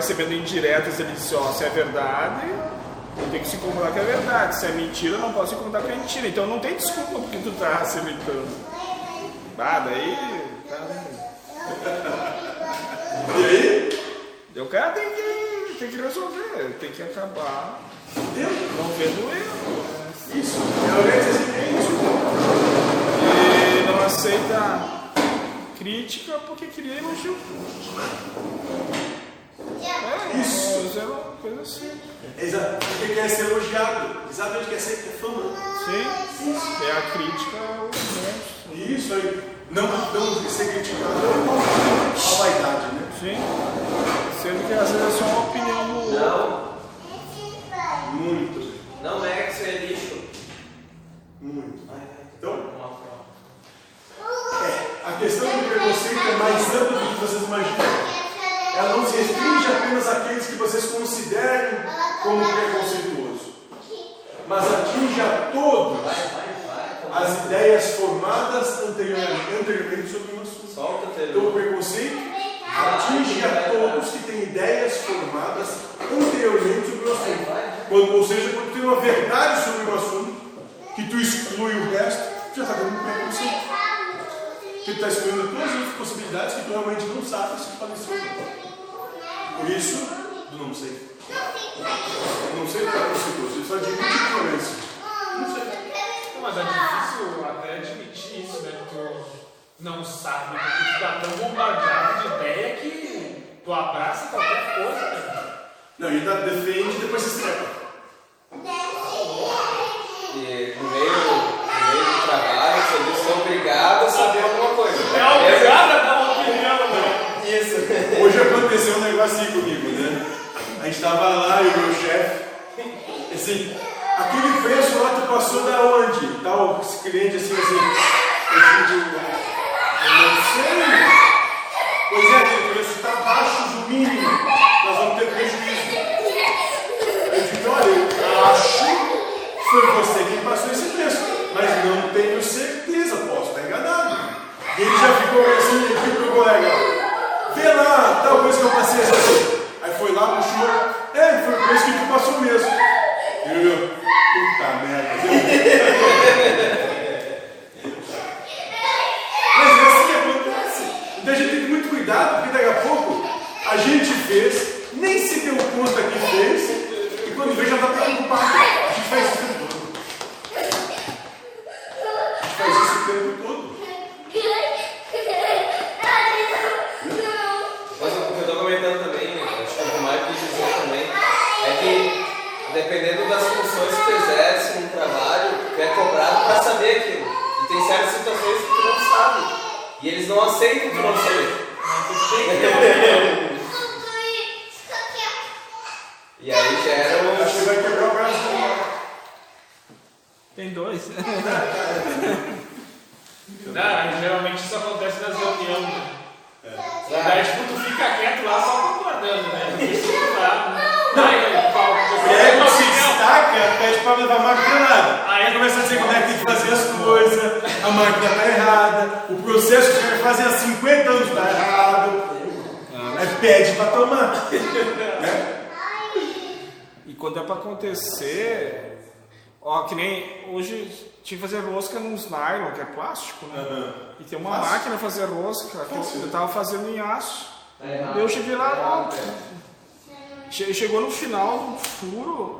Recebendo indiretas, ele disse, ó, se é verdade, eu tenho que se incomodar com a verdade. Se é mentira, eu não posso se incomodar com a mentira. Então não tem desculpa porque tu tá se imitando. Ah, daí. Tá... E aí? O cara tem que, tem que resolver, tem que acabar Entendeu? não vendo erro. Isso. É é isso. E não aceita crítica porque queria elogio. É, Isso. é uma coisa assim. Exa- Porque quer ser elogiado. Exatamente quer ser fama. Sim, é a crítica ao monstro. Isso aí. Não, não ser criticado. A vaidade, né? Sim. Sendo que às vezes é só uma opinião do. Não, Muito. não é que isso é lixo. Muito. Ai, ai, Então, uma prova. é, a questão do preconceito é mais ampla do que vocês imaginam. Ela não se restringe apenas àqueles que vocês considerem como preconceituoso, mas atinge a todos as ideias formadas anteriormente, sobre um assunto. O Então, o preconceito atinge a todos que têm ideias formadas anteriormente sobre o assunto. Quando, ou seja, quando tem uma verdade sobre o assunto, que tu exclui o resto, tu já está dando um preconceito. Tu está excluindo todas as outras possibilidades que tu realmente não sabe se podem ser. Por isso, tu não sei. Não sei o que é preconceituoso, isso admite ignorância. Não sei. Não, Mas é difícil até admitir isso, né? Que tu não sabe, porque tu tá tão bombardeado de ideia que tu abraça qualquer coisa, né? Não, ele tá, defende e depois se estrela. E no meio, trabalho, você é obrigado a saber alguma coisa. É obrigado a dar uma opinião, né? Isso. Hoje aconteceu um negócio assim comigo, né? A gente tava lá e o meu chefe, assim, aquele preço lá tu passou da onde? Tal esse cliente assim, assim, eu digo, não sei. Pois é, aquele preço está abaixo do mínimo, nós vamos ter prejuízo. Eu digo, olha, eu acho que foi você quem estar enganado. ficou assim, ele pediu pro colega, vê lá, tal coisa que eu passei assim. Aí foi lá, puxou, é, foi por isso que tu passou mesmo. Ele olhou, puta merda. Mas é assim que acontece. Então a gente tem muito cuidado, porque daqui a pouco a gente fez, nem se deu conta que fez, e quando vê já está preocupado. A gente faz isso o tempo todo. A gente faz isso o tempo todo. Mas o que eu estou comentando também, acho que o Mário quis dizer também, é que dependendo das funções que tu exerce no trabalho, tu é cobrado para saber aquilo. E tem certas situações que tu não sabe. E eles não aceitam que não sabe. E aí gera Acho que vai quebrar o braço. Tem dois. Não, geralmente isso acontece nas reuniões. Né? Daí, tipo, tu fica quieto lá só concordando, né? Porque se tu tá. Aí, destaca, pede pra levar a máquina errada. Aí começa a dizer como é que tem que fazer as coisas, a máquina está errada, o processo que você vai fazer há 50 anos está errado. Aí pede para tomar. Né? E quando é pra acontecer, ó, que nem hoje tinha que fazer rosca nos nylon, que é plástico, né? E tem uma máquina pra fazer rosca, que eu, eu tava fazendo em aço. Daí eu cheguei lá, ó, che- chegou no final do furo,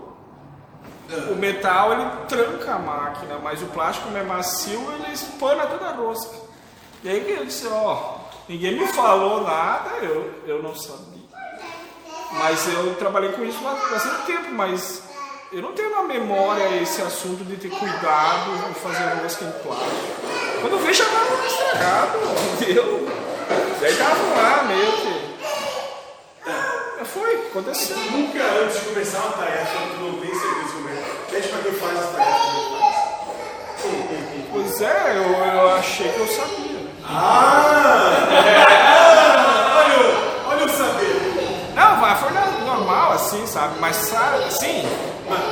o metal ele tranca a máquina, mas o plástico como é macio, ele espana toda a rosca. E aí que eu disse, ó, ninguém me falou nada, eu, eu não sabia. Mas eu trabalhei com isso há bastante tempo, mas eu não tenho na memória esse assunto de ter cuidado de fazer rosca em plástico. Quando eu vejo já tava estragado, entendeu? Daí tava lá meio que. É, foi, aconteceu. Nunca antes de começar uma tarefa, tu não tem certeza como é. Pede para quem faz as tarefas. Pois é, eu, eu achei que eu sabia. Ah! olha, o- olha o saber. Não, mas foi normal assim, sabe? Mas sabe, assim,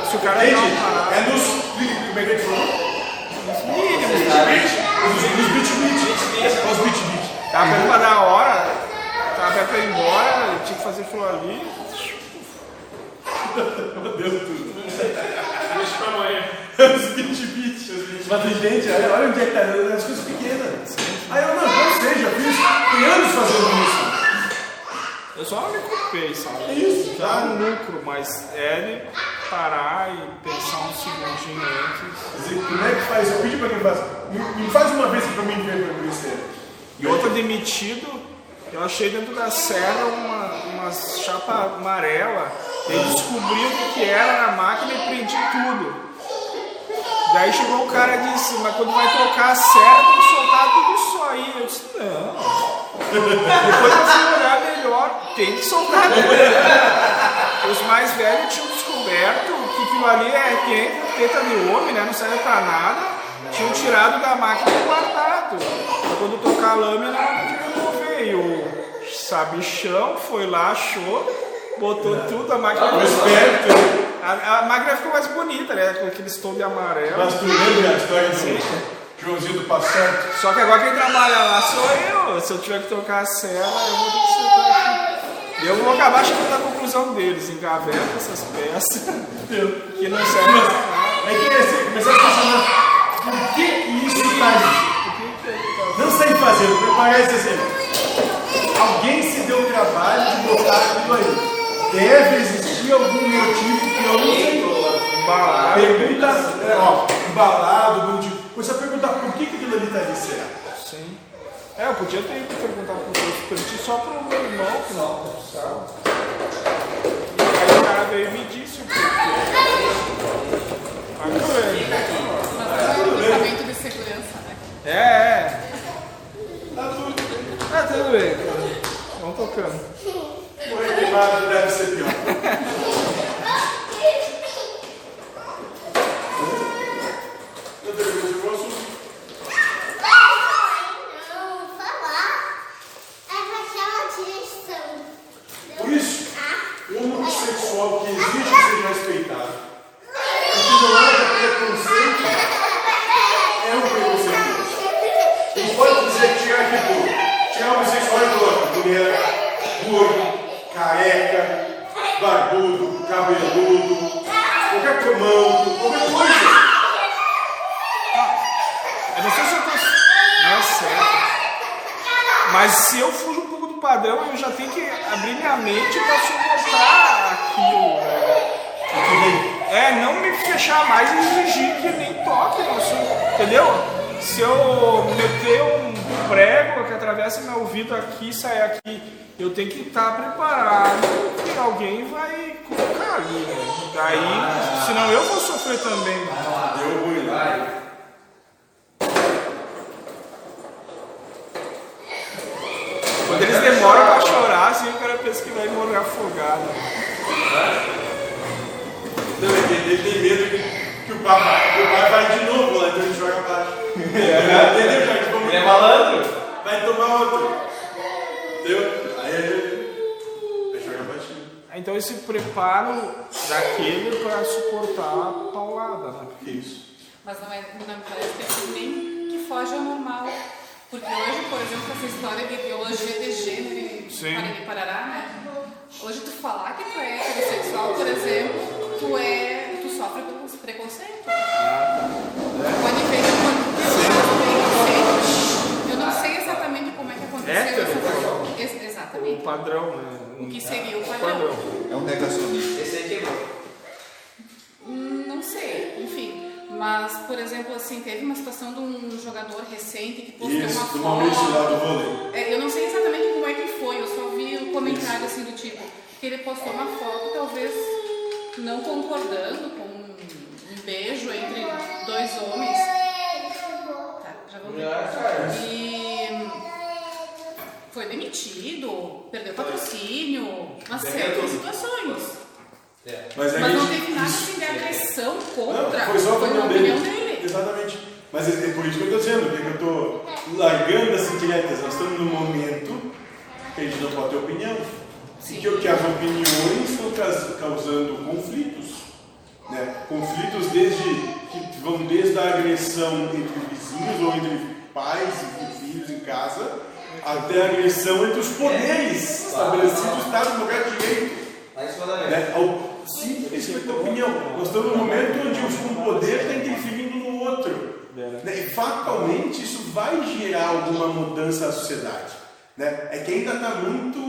se o cara Entende? não parar. É nos. Como é que ele falou? Nos, bit bit. Os bit bit. Tava perto pra dar a hora, pra ir embora, eu tinha que fazer aquilo ali. Meu Deus, tudo. Deixa pra amanhã. Os bit bit. Mas tem gente, olha, olha onde é que tá dando as coisas pequenas. Aí eu não, não sei, já fiz. Tem anos fazendo isso. Eu só não me culpei, sabe? É isso, Tá claro. no lucro, mas é de parar e pensar um segundinho antes. Dizer, Como é que faz? Eu pedi pra quem faz. Me, me faz uma vez pra mim ver pra conhecer. E outro demitido, eu achei dentro da serra uma, uma chapa amarela. Ele descobriu o que era na máquina e prendi tudo. Daí chegou o cara e disse, mas quando vai trocar a serra tem que soltar tudo isso aí. Eu disse, não. Depois eu fui olhar melhor, tem que soltar tudo. Os mais velhos tinham descoberto que aquilo ali é que teta de homem, né? Não serve pra nada. Tinham tirado da máquina e guardado. Quando tocar a lâmina, não tinha que remover. E o sabichão foi lá, achou, botou tudo, a máquina. Eu espero. A, a máquina ficou mais bonita, né? Com aquele de amarelo. Mas tu lembra a história do Joãozinho do passado? Só que agora quem trabalha lá sou eu. Se eu tiver que trocar a serra, eu vou ter que sentar aqui. E eu vou acabar chegando na conclusão deles. Engaveta essas peças que não servem pra nada. É que assim, começar a questionar por que isso está aí? Não sei fazer, parece assim. Alguém se deu o trabalho de botar aquilo aí. Deve existir algum motivo que eu não sei. Embalado. Pergunta, é, ó, embalado, bonitinho. Começa a perguntar por que que aquilo ali está ali certo. Sim. É, eu podia ter ido perguntar pro outro, perguntei só pro meu irmão que não sabe. E aí o cara veio e me disse o porquê. Mas tudo bem. Mas é um de segurança, né? É, é. Tá tudo. Ah, tudo bem. Tocando. Morrer queimado deve ser pior. careca, barbudo, cabeludo, qualquer comando, qualquer coisa. Ah, eu não sei se eu tô. Não é certo. Mas se eu fujo um pouco do padrão, eu já tenho que abrir minha mente para suportar aquilo. Né? É, não me fechar mais e exigir que nem toque no assunto, entendeu? Se eu meter um prego que atravessa meu ouvido aqui e sai aqui, eu tenho que estar preparado que alguém vai colocar ali. Né? Daí, senão eu vou sofrer também. Deu ruim lá. Quando eles demoram pra chorar, assim, o cara pensa que vai morrer afogado. Não, ele, tem medo que, o pai, o pai vai de novo lá, então ele joga abaixo. Entendeu? Que vamos- Ele é malandro. Vai tomar outro. Entendeu? Aí ele vai jogar baixinho. Então esse preparo daquele para suportar a paulada, né? Que isso? Mas não, é, não me parece que é assim nem que foge ao normal. Porque hoje, por exemplo, essa história de ideologia de gênero e Sim. parará, parará, né? Hoje tu falar que tu é heterossexual, por exemplo, tu é. tu sofre precon- preconceito. Pode ver que quando Eu não sei exatamente como é que aconteceu Hétero? essa Ex- O Exatamente. padrão, né? O que seria o padrão? É um negacionista. Esse aí quebrou. Não sei, enfim. Mas, por exemplo, assim, teve uma situação de um jogador recente que postou Isso, uma foto. Maurício lá do vôlei. É, eu não sei exatamente como é que foi, eu só vi um comentário assim do tipo, que ele postou uma foto, talvez não concordando com um beijo entre dois homens. Tá, já vou ver. E foi demitido, perdeu patrocínio, uma série de situações. É. Mas, Mas não teve nada assim de agressão contra. Não, foi só a foi opinião dele. dele. Exatamente. Mas é é por isso que eu estou dizendo, porque eu estou largando as indiretas. Nós estamos num momento que a gente não pode ter opinião. E que, que as opiniões estão causando conflitos. Né? Conflitos desde, que vão desde a agressão entre vizinhos ou entre pais e filhos em casa, até a agressão entre os poderes estabelecidos Estado Democrático de Direito. Né? Ao simples opinião. Nós estamos num momento onde com poder está interferindo no outro. Né? E fatalmente isso vai gerar alguma mudança na sociedade. Né? É que ainda está muito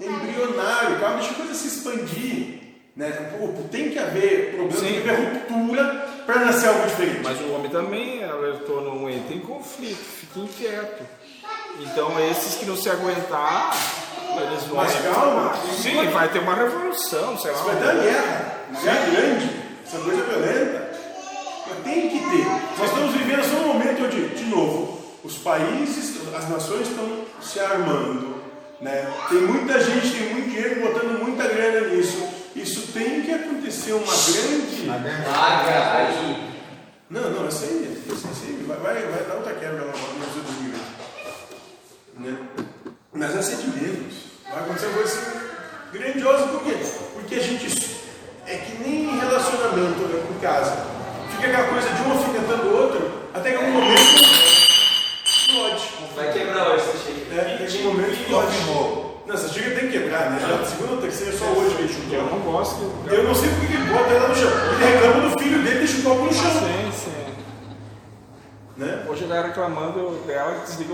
embrionário, calma, deixa a coisa se expandir. Né? Tem que haver problema, tem que haver ruptura para nascer algo diferente. Mas o homem também alertou, não entra em conflito, fica inquieto. Então esses que não se aguentar, eles vão. Mas calma, sim, vai, vai ter uma revolução, sei lá. Isso vai dar guerra. Guerra grande, essa coisa é violenta. Mas tem que ter. Nós estamos vivendo só um momento onde, de novo, os países, as nações estão se armando. Né? Tem muita gente, tem muito dinheiro botando muita grana nisso. Isso tem que acontecer uma grande. uma grande. Não, não, é eu sei, eu é sei. Vai, vai, vai dar outra quebra lá no Brasil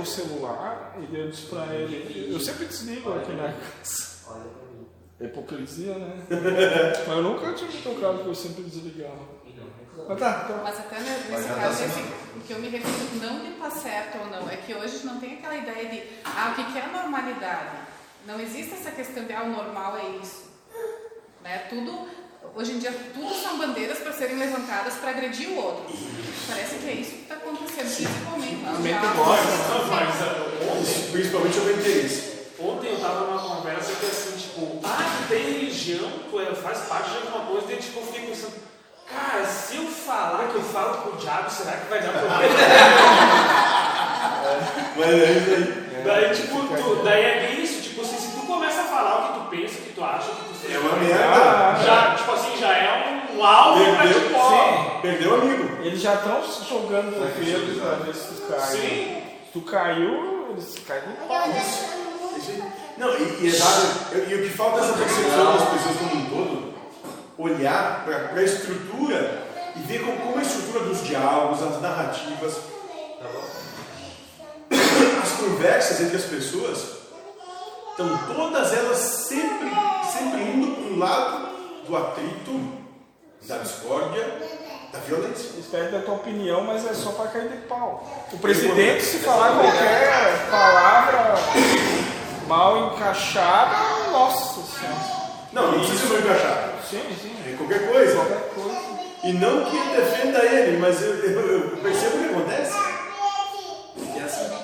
o celular e eu disse pra ele, eu sempre desligo aqui na casa. É hipocrisia, né? Mas eu nunca tinha me tocado que eu sempre desligava. Mas tá, tá. Mas até ne- nesse tá caso, sendo- esse, o que eu me refiro não de estar certo ou não, é que hoje não tem aquela ideia de, ah, o que que é a normalidade? Não existe essa questão de, ah, o normal é isso. Né? Tudo, hoje em dia, tudo são bandeiras para serem levantadas para agredir o outro. Parece que é isso que está acontecendo, principalmente. Mas ontem, Principalmente o interesse. ontem eu tava numa conversa que assim, tipo, ah, tu tem religião, tu é- faz parte de alguma coisa, e tipo, eu fiquei pensando, cara, se eu falar que eu falo com o diabo, será que vai dar problema? Mas é isso aí. daí, tipo, tu, daí é bem isso, tipo assim, se tu começa a falar o que tu pensa, o que tu acha, o que tu sente, É uma merda. já é alvo pra Perdeu, tipo, ó, Perdeu o amigo. Eles já estão jogando o dedo pra ver se tu cai. Sim. Se tu caiu, eles caem no pau. Não, e, e, exato, e o que falta é essa percepção das pessoas como um todo, olhar para a estrutura e ver como, como a estrutura dos diálogos, as narrativas, as conversas entre as pessoas estão todas elas sempre, sempre indo para um lado do atrito, da discórdia, da violência. Espero da tua opinião, mas é só para cair de pau. O presidente, se falar qualquer palavra mal encaixada, nossa senhora. Não, não precisa ser encaixar. Sim, sim. É qualquer coisa. Qualquer coisa. E não que eu defenda ele, mas eu, eu- eu percebo o que acontece. É assim.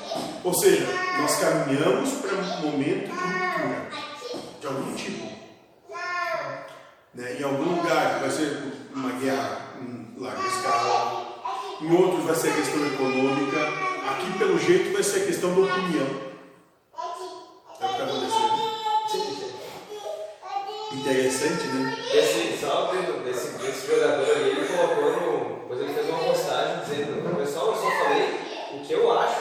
Ou seja, nós caminhamos para um momento de ruptura, de algum tipo. Né? Em algum lugar vai ser uma guerra em larga escala, em outros vai ser questão econômica, aqui pelo jeito vai ser questão da opinião. É o que está acontecendo. Interessante, né? Esse, só desse, desse jogador ali, ele colocou no. Depois ele fez uma postagem dizendo: Pessoal, eu só falei o que eu acho.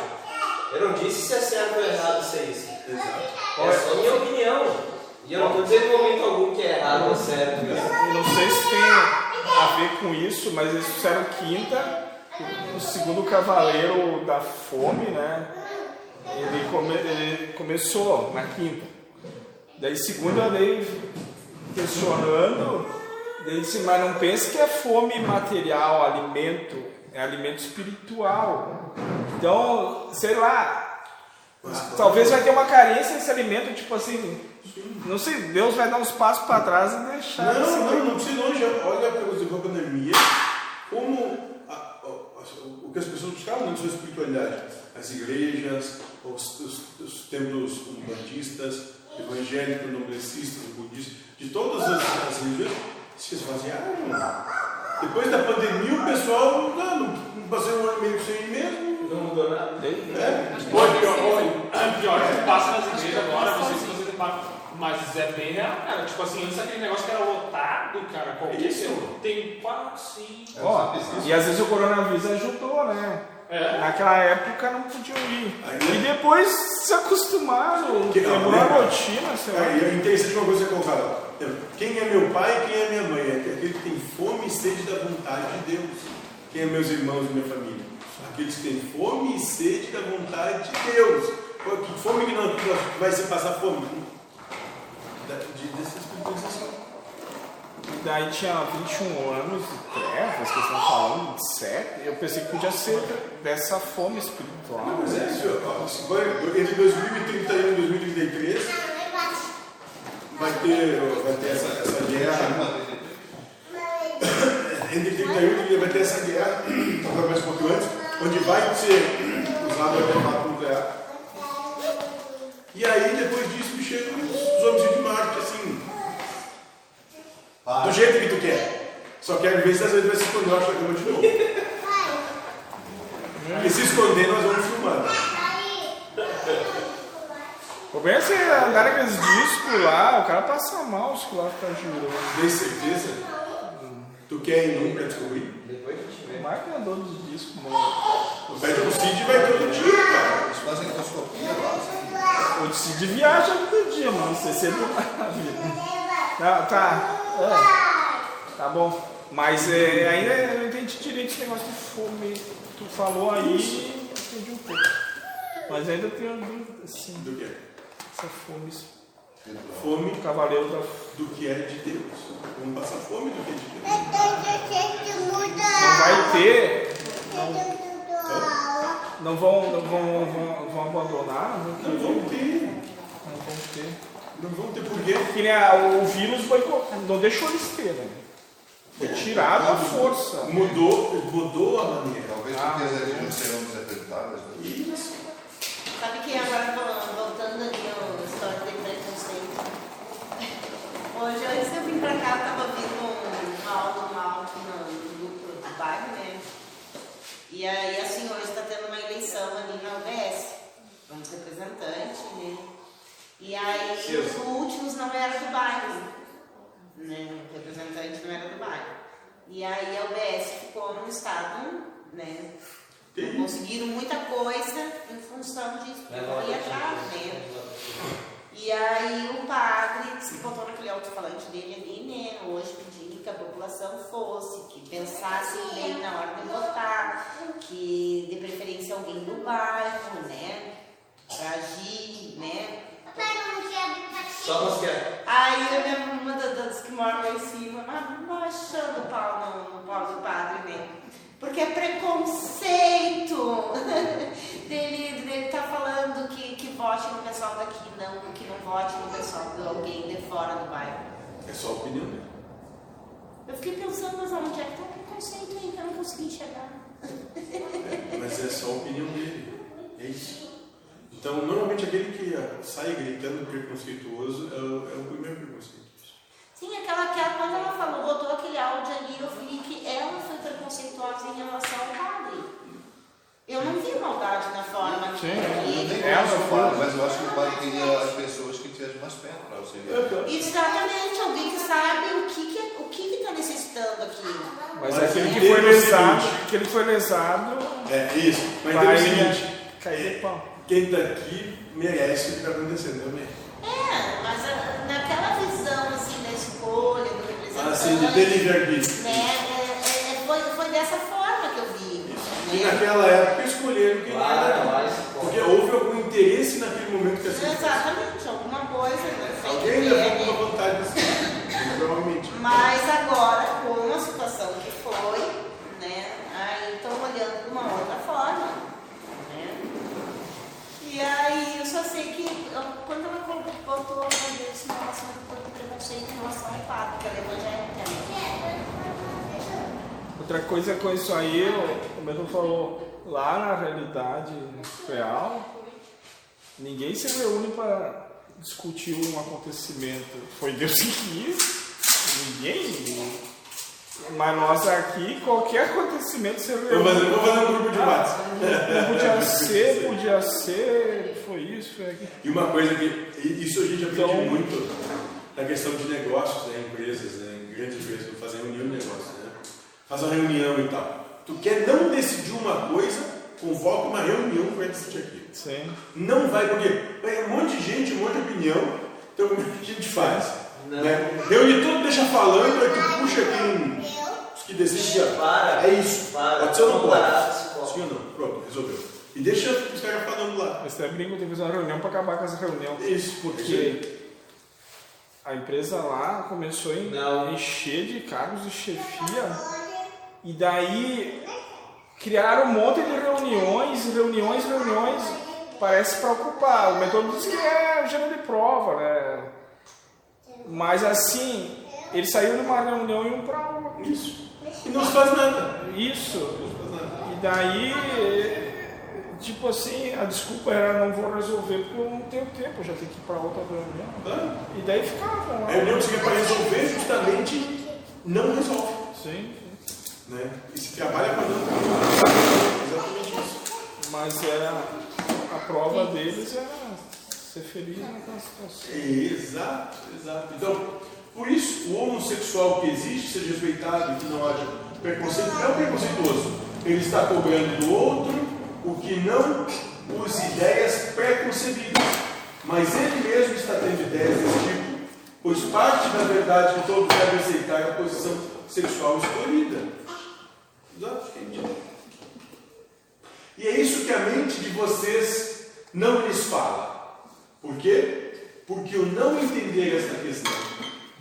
Eu não disse se é certo ou errado ser isso. Exato. É só minha opinião. E eu não estou dizendo em momento algum que é errado ou certo não sei se tem a ver com isso, mas eles fizeram quinta, o segundo cavaleiro da fome, né? Ele, come- ele começou na quinta. Daí segunda daí questionando, ele disse, mas não pense que é fome material, alimento, é alimento espiritual. Então, sei lá, talvez vai ter uma carência desse alimento, tipo assim, não sei, Deus vai dar uns passos para trás e deixar. Não, assim, não, não precisa ir longe. Olha, por exemplo, a pandemia, como a- a- o que as pessoas buscavam na sua espiritualidade. As igrejas, os, os, os templos umbandistas, evangélicos, noblecistas, budistas, de todas as, as religiões, se esvaziaram. Depois da pandemia, o pessoal, não, não passei um ano e meio sem ir mesmo. Não mudou nada. É, Olha, pior, olha, pior que passa nas igrejas agora, não sei se vocês reparam, mas é bem real, cara. Tipo assim, antes aquele negócio que era lotado, cara, qualquer Isso. tem quatro, sim. Ó, e às vezes o coronavírus ajudou, né? É. Naquela época não podiam ir. Aí- E depois se acostumaram, Que- quebrou a rotina, sei lá. É, é interessante uma coisa que eu falo. Quem é meu pai e quem é minha mãe? É aquele que tem fome e sede da vontade de Deus. Quem é meus irmãos e minha família? Aqueles que têm fome e sede da vontade de Deus. Que fome que não vai se passar fome? Da, de, dessa espiritualização. E daí tinha 21 anos de trevas, que estão falando, de sete. Eu pensei que podia ser dessa fome espiritual. Não, mas é isso. ó, se vai- Entre 2031 e 2033 vai ter, vai ter essa, essa guerra. Entre 31 e 30 vai ter essa guerra, agora mais um pouco antes, onde vai ser usado o artefato nuclear. E aí, depois disso, chegam os homens de Marte, assim, do jeito que tu quer. Só quero ver se às vezes vai se esconder da cama de novo. E se esconder, nós vamos filmar. O problema é você andar naqueles discos lá, o cara passa mal se lá ficar girando. Tem certeza? Tu quer ir num pra descobrir? Depois a gente vê. O Marco é andou dos discos, mano. O pé do Cid vai todo dia, cara. Eles fazem endoscopia lá, assim. O de viagem todo dia, mano. Você sempre na vida. Tá, tá. É. Tá bom. Mas é, ainda eu não entendi direito esse negócio de fome. Tu falou aí, entendi um pouco. Mas ainda tenho dúvida, assim, Do que? essa fome. Fome cavaleiro da. do que é de Deus. Vamos passar fome do que é de Deus. Não vai ter. Não vão, não vão, vão, vão abandonar, não vão Não vamos ter. Não vão ter. Não vamos ter porquê. Que nem a- o vírus não deixou eles ter, né? Foi tirado a força. Mudou, mudou a maneira. Talvez Ah, porque as religiões serão desacreditadas. né? Isso. Sabe que agora voltando ali a história de preconceito. Hoje, antes eu vir pra cá, eu tava ouvindo um- uma aula, uma aula no grupo do bairro, né? E aí a senhora está tendo uma eleição ali na UBS, um representante, né? E aí os últimos não eram do bairro, né? O representante não era do bairro. E aí a UBS ficou num estado, né? Não conseguiram muita coisa em função disso, porque não ia atrás, né? E aí o padre se botou naquele alto-falante dele ali, né? Hoje pedindo que a população fosse, que pensasse bem na hora de votar, que de preferência alguém do bairro, né? pra agir, né? Só mosquear. Aí eu lembro uma das, que moram lá em cima, mas baixando o pau no, no pau do padre, né? Porque é preconceito. dele, dele tá falando que, que vote no pessoal daqui, não, que não vote no pessoal de alguém de fora do bairro. É só a opinião dele. Eu fiquei pensando, mas onde é que tá o preconceito aí que eu não consegui enxergar? É, mas é só a opinião dele. É isso. Então, normalmente aquele que sai gritando preconceituoso é o, é o primeiro preconceito. Sim, aquela que quando ela falou, botou aquele áudio ali, eu vi que ela foi preconceituosa em relação ao padre. Eu não vi maldade na forma que Sim. Eu nem ele. Ela padre, mas eu acho que o padre queria as pessoas que tivessem mais perto para auxiliar. Exatamente, alguém que sabe o que que o que que tá necessitando aqui. Mas Mas aquele que entenda foi o lesado, aquele que foi lesado, É isso. Mas vai entenda o seguinte: cair de pau. quem tá aqui merece o que está acontecendo também. É, mas ah, naquela visão assim da escolha, do representante, Assim, de ter livre-arbítrio. né, é, é, foi, foi dessa forma que eu E né? naquela época escolheram quem Claro, era. mas. Porque houve algum interesse naquele momento que assim. Exatamente, alguma coisa, não o Alguém que levou é, alguma vantagem desse Provavelmente. Mas agora, com a situação que foi, né, aí estão olhando de uma outra forma. Né? E aí eu só sei que eu- quando ela botou a bandeira em relação do preconceito em relação ao padre, que ela é evangélica, né? Outra coisa com isso aí, o mesmo falou, lá na realidade real, ninguém se reúne para discutir um acontecimento. Foi Deus que quis, ninguém. Mas nós aqui, qualquer acontecimento se reúne. vou fazer um grupo de WhatsApp. Podia ser, podia ser, foi isso, foi aquilo. E uma coisa que. Isso a gente aprende Então- muito na questão de negócios, né, empresas, né, em grandes empresas, fazer reunião de negócio, né? Faz uma reunião e tal. Tu quer não decidir uma coisa, convoca uma reunião para decidir aquilo. Sim. Não vai, porque é um monte de gente, um monte de opinião, então como é que a gente faz? Não. Né? Reúne tudo, deixa falando, aí tu puxa aqui um. Os que decidem, Para. é isso. Para. Pode ser ou não pode? Sim ou não? Pronto, resolveu. E deixa os caras falando lá. Mas até brinco, tem que fazer uma reunião para acabar com essa reunião. Isso, Porque a empresa lá começou a encher de cargos de chefia e daí criaram um monte de reuniões, reuniões, reuniões, parece para ocupar. O mentor diz que é gênero de prova, né? Mas assim, eles saíram de uma reunião e um para outra. Isso. E não se faz nada. Isso. E daí, tipo assim, a desculpa era não vou resolver porque eu não tenho tempo, eu já tenho que ir para outra reunião. E daí ficava. A reunião que você quer para resolver justamente não resolve. Sim, Né? E se trabalha resolver. Exatamente isso. mas era a prova deles era ser feliz naquela situação. Exato, exato. Então, por isso, o homossexual que existe seja respeitado e que não haja preconceito, é o preconceituoso. Ele está cobrando do outro o que não use ideias preconcebidas. Mas ele mesmo está tendo ideias desse tipo, pois parte da verdade que todos devem aceitar é a posição sexual escolhida. Exato, gente. E é isso que a mente de vocês não lhes fala. Por quê? Porque o não entender esta questão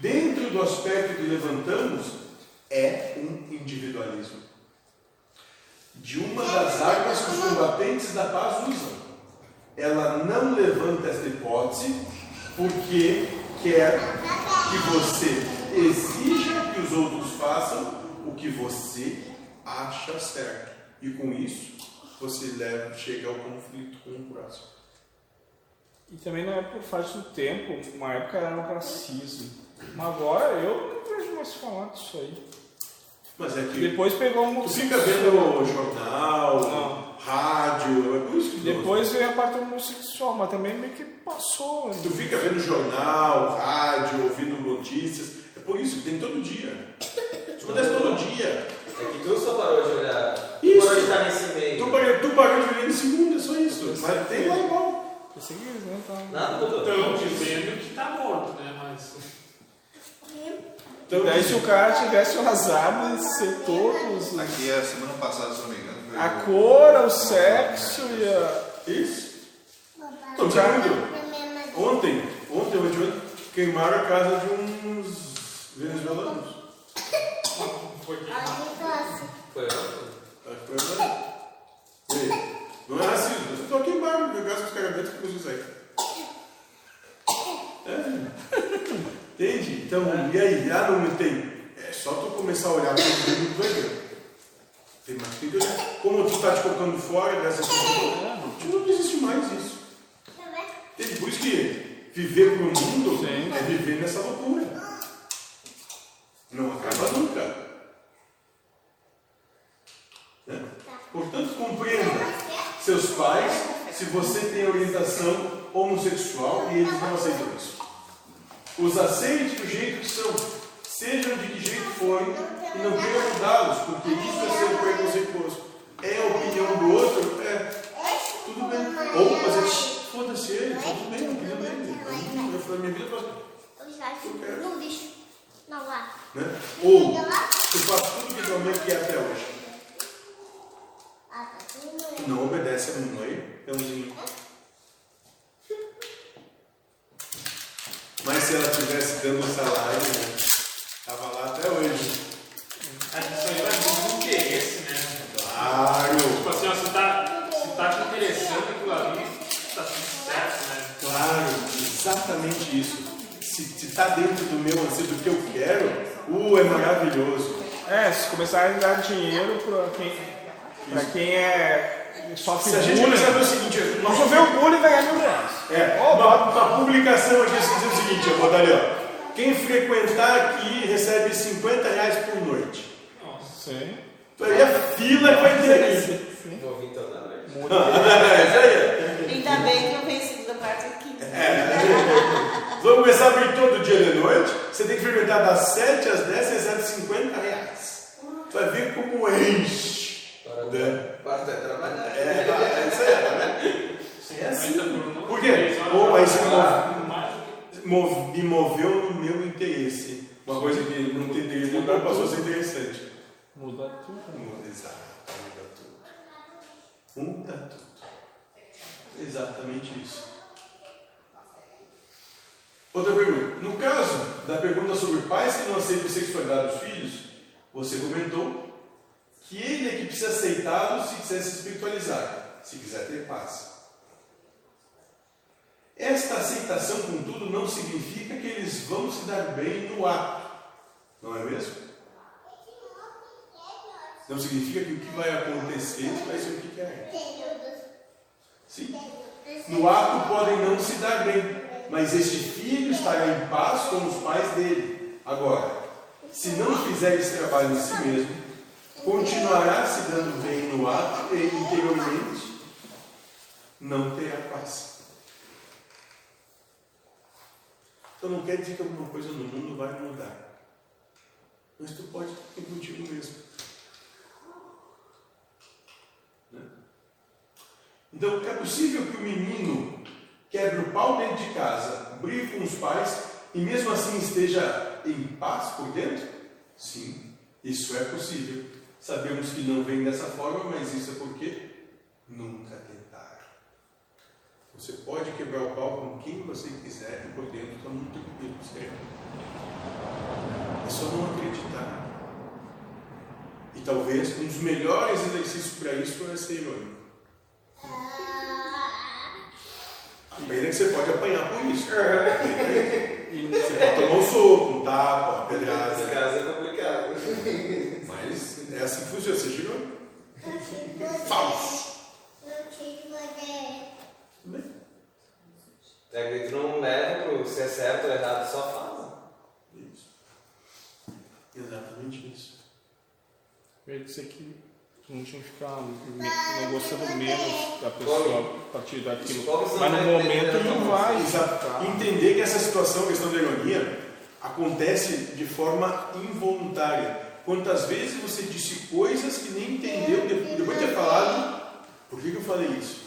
dentro do aspecto que levantamos é um individualismo. De uma das armas que os combatentes da paz usam. Ela não levanta esta hipótese porque quer que você exija que os outros façam o que você acha certo. E com isso, você leva, chega ao conflito com o próximo. E também na época, faz do tempo, uma época era no racismo. Mas agora eu não vejo mais falar disso aí. Mas é que Depois pegou um tu fica vendo jornal, Não. rádio, é por isso que Depois veio a parte homossexual, mas também meio que passou. Tu fica vendo jornal, rádio, ouvindo notícias. É por isso que tem todo dia. Isso acontece todo dia. É que tu só parou de olhar. Tu Isso. parou de estar nesse meio. Tu parou, tu parou de viver em segunda, é só isso. Mas tem lá igual. Pensei que eles não estavam. Nada mudou. Estão dizendo que tá morto, né? Mas. Então, Daí se o cara tivesse o azar de ser todos, Aqui a semana passada, se não me engano, foi a cor, o sexo e a. Isso. Muito? Ontem, ontem, ontem, ontem, queimaram a casa de uns venezuelanos. Foi que- Foi? Acho que foi verdade. E aí? Não é racismo, eu só queimaram, porque gás com os caras dentro que você sai. É. Entende? Então, e aí? Ah, não tem. É só tu começar a olhar para o mundo vai ver. Tem mais que olhar. Como tu está te colocando fora dessa situação, não existe mais isso. Entende? Por isso que viver para o mundo Sim. é viver nessa loucura. Não acaba nunca. Né? Portanto, compreenda seus pais se você tem orientação homossexual e eles não aceitam isso. Os aceite do jeito que são, sejam de que jeito forem, e não queiram mudá-los, porque isso é ser preconceituoso. É a opinião do outro, é tudo bem. Ou fazer, foda-se ele, tudo bem, a opinião dele. Eu, eu falei, minha vida faz. No lixo. Não lá. Né? Ou tu faz tudo que tua mãe quer até hoje. Ah, tá tudo Tu não obedece a mamãe, é um. Mas se ela estivesse dando um salário, né? tava lá até hoje. A gente só vai muito interesse, né? Claro! Tipo assim, ó, se tá, se tá te interessando aquilo ali, tá tudo certo, né? Claro, exatamente isso. Se, se tá dentro do meu anseio, do que eu quero, uh, é maravilhoso. É, se começarem a dar dinheiro pra quem, pra quem é. sofre Se a gente bullying. começar a ver o seguinte, Não só ver o bullying vai ganhar mil reais. É, uma, uma publicação aqui dizendo o seguinte, eu vou dar ali, ó. Quem frequentar aqui recebe 50 reais por noite. Sim. Aí a fila que vai ter aqui. Vou vir toda noite. É isso aí. Ainda bem que eu venho segunda, quarta e quinta. Vamos começar a abrir todo dia de noite. Você tem que frequentar das 7 às 10, você recebe 50 reais. Tu vai ver como enche. Né? até trabalhar. É, é isso aí, vendo? É assim. Por quê? mais. Mov- me moveu no meu interesse. Uma coisa que não tem interesse, agora passou a ser interessante. Muda tudo. Muda, exato. Muda tudo. Muda tudo. Exatamente isso. Outra pergunta. No caso da pergunta sobre pais que não aceitam a sexualidade dos filhos, você comentou que ele é que precisa aceitá-los se quiser se espiritualizar, se quiser ter paz. Esta aceitação, contudo, não significa que eles vão se dar bem no ato, não é mesmo? Não significa que o que vai acontecer vai ser o que quer. Sim. No ato podem não se dar bem, mas este filho estará em paz com os pais dele. Agora, se não fizer esse trabalho em si mesmo, continuará se dando bem no ato e interiormente não terá paz. Então não quer dizer que alguma coisa no mundo vai mudar. Mas tu pode ter contigo mesmo. Né? Então é possível que o menino quebre o pau dentro de casa, brigue com os pais e mesmo assim esteja em paz por dentro? Sim, isso é possível. Sabemos que não vem dessa forma, mas isso é porque nunca tentaram. Você pode quebrar o pau com quem você quiser e por dentro está muito tranquilo, certo? É só não acreditar. E talvez um dos melhores exercícios para isso é ser irônico. A pena é que você pode apanhar por isso. Você pode tomar um soco, um tapa, uma pedrada. caso é complicado. É assim que funciona. Você gira falso. Tudo bem? É que tu não leva pro se é certo ou errado, só fala. Isso. Exatamente isso. Eu disse que tu não tinha que ficar não gostando menos da pessoa a partir não Mas no momento não não. vai. Ficar. Entender que essa situação, a questão da ironia, acontece de forma involuntária. Quantas vezes você disse coisas que nem entendeu de- depois de ter falado, por que, que eu falei isso?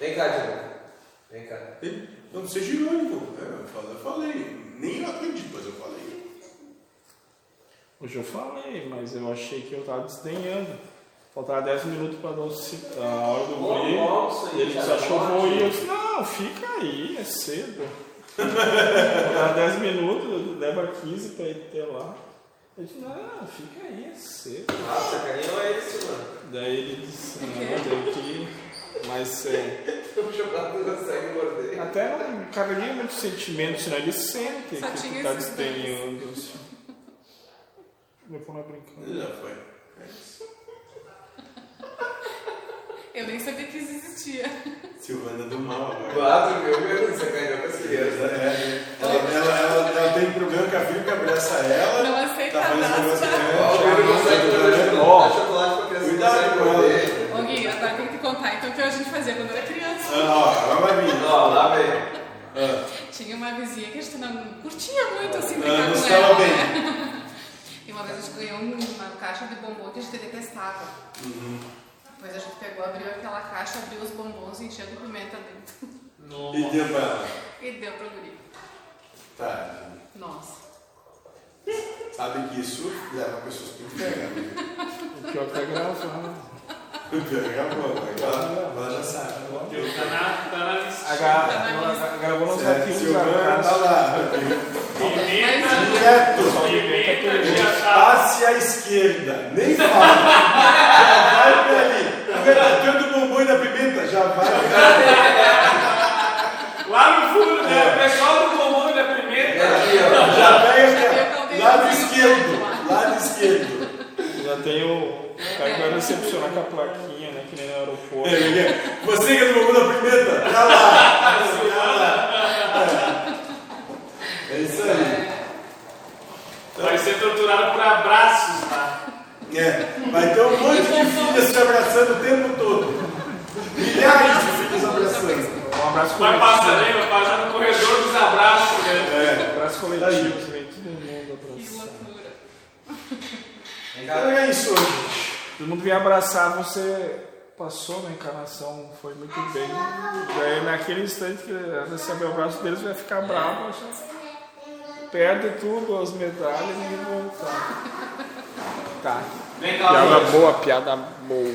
Vem cá, de novo. Vem cá. Não seja irônico. É, eu falei. Nem eu acredito, mas eu falei. Hoje eu falei, mas eu achei que eu estava desdenhando. Faltava 10 minutos para a hora do aí, Ele disse, cara, achou bom, vou ir. gente. Eu disse, não, fica aí, é cedo. Faltava 10 minutos, leva 15 para ir até lá. Ele disse, não, fica aí, é cedo. Ah, sacaninho é esse, mano. Daí ele disse, não, tem que ir. Mas é, O chocolate não consegue morder. até não carreguei muito sentimento, senão ele sente Só que tu tá desdenhando. Assim. Meu pão é brincando. Já foi. Eu nem sabia que isso existia. Silvana do mal agora. Quatro mil mesmo, sacaninho com as crianças. É, ela, ela, ela, ela tem problema com a filha que abraça ela. Não aceita Tá fazendo negócio morder Ó. chocolate, chocolate pra criança Cuidado com ela. Ô Gui, agora tem que te contar então o que a gente fazia quando era criança. Ah, ó, agora vai vir. Ó, lá vem. Ah, Tinha uma vizinha que a gente não curtia muito assim Ah, brincar não com estava ela. bem. Né? E uma vez a gente ganhou uma caixa de bombom que a gente detestava. Uhum. Depois a gente pegou, abriu aquela caixa, abriu os bombons e encheu de pimenta dentro. e deu pra ela. E deu pro guri. Tá. Nossa. Sabe que isso leva pessoas pro inferno. O pior que tá gravando. O pior é que acabou, agora ela já sabe. Tá na, tá na listinha. A gravou nos Certo, arquivos Silvana tá lá. Pimenta, Direto. Passe à esquerda. Nem fala. Já vai pra ali. Tá vendo o bombom e da pimenta? Já vai. Lá no fundo, né? O pessoal do bombom e da pimenta. Aqui, ó. Já pega Lado esquerdo. Lado esquerdo. Já tem o. O cara que vai recepcionar com a plaquinha, né? Que nem no aeroporto. É, Você que é do bombom da pimenta? Já lá. Já lá. É isso aí. Vai ser torturado por abraços lá. É, vai ter um monte de filhas se abraçando o tempo todo. Milhares de filhas abraçando. Um abraço Vai coletivo. passar, né? Vai passar no corredor dos abraços, né? É. Um abraço coletivo, vem todo mundo Que abraçar. loucura. Então é isso hoje. Todo mundo vem abraçar, você passou na encarnação, foi muito bem. Daí naquele instante que recebe o abraço deles, vai ficar bravo, já perde tudo, as medalhas e voltar. Tá. Vem cá, Piada boa, piada boa.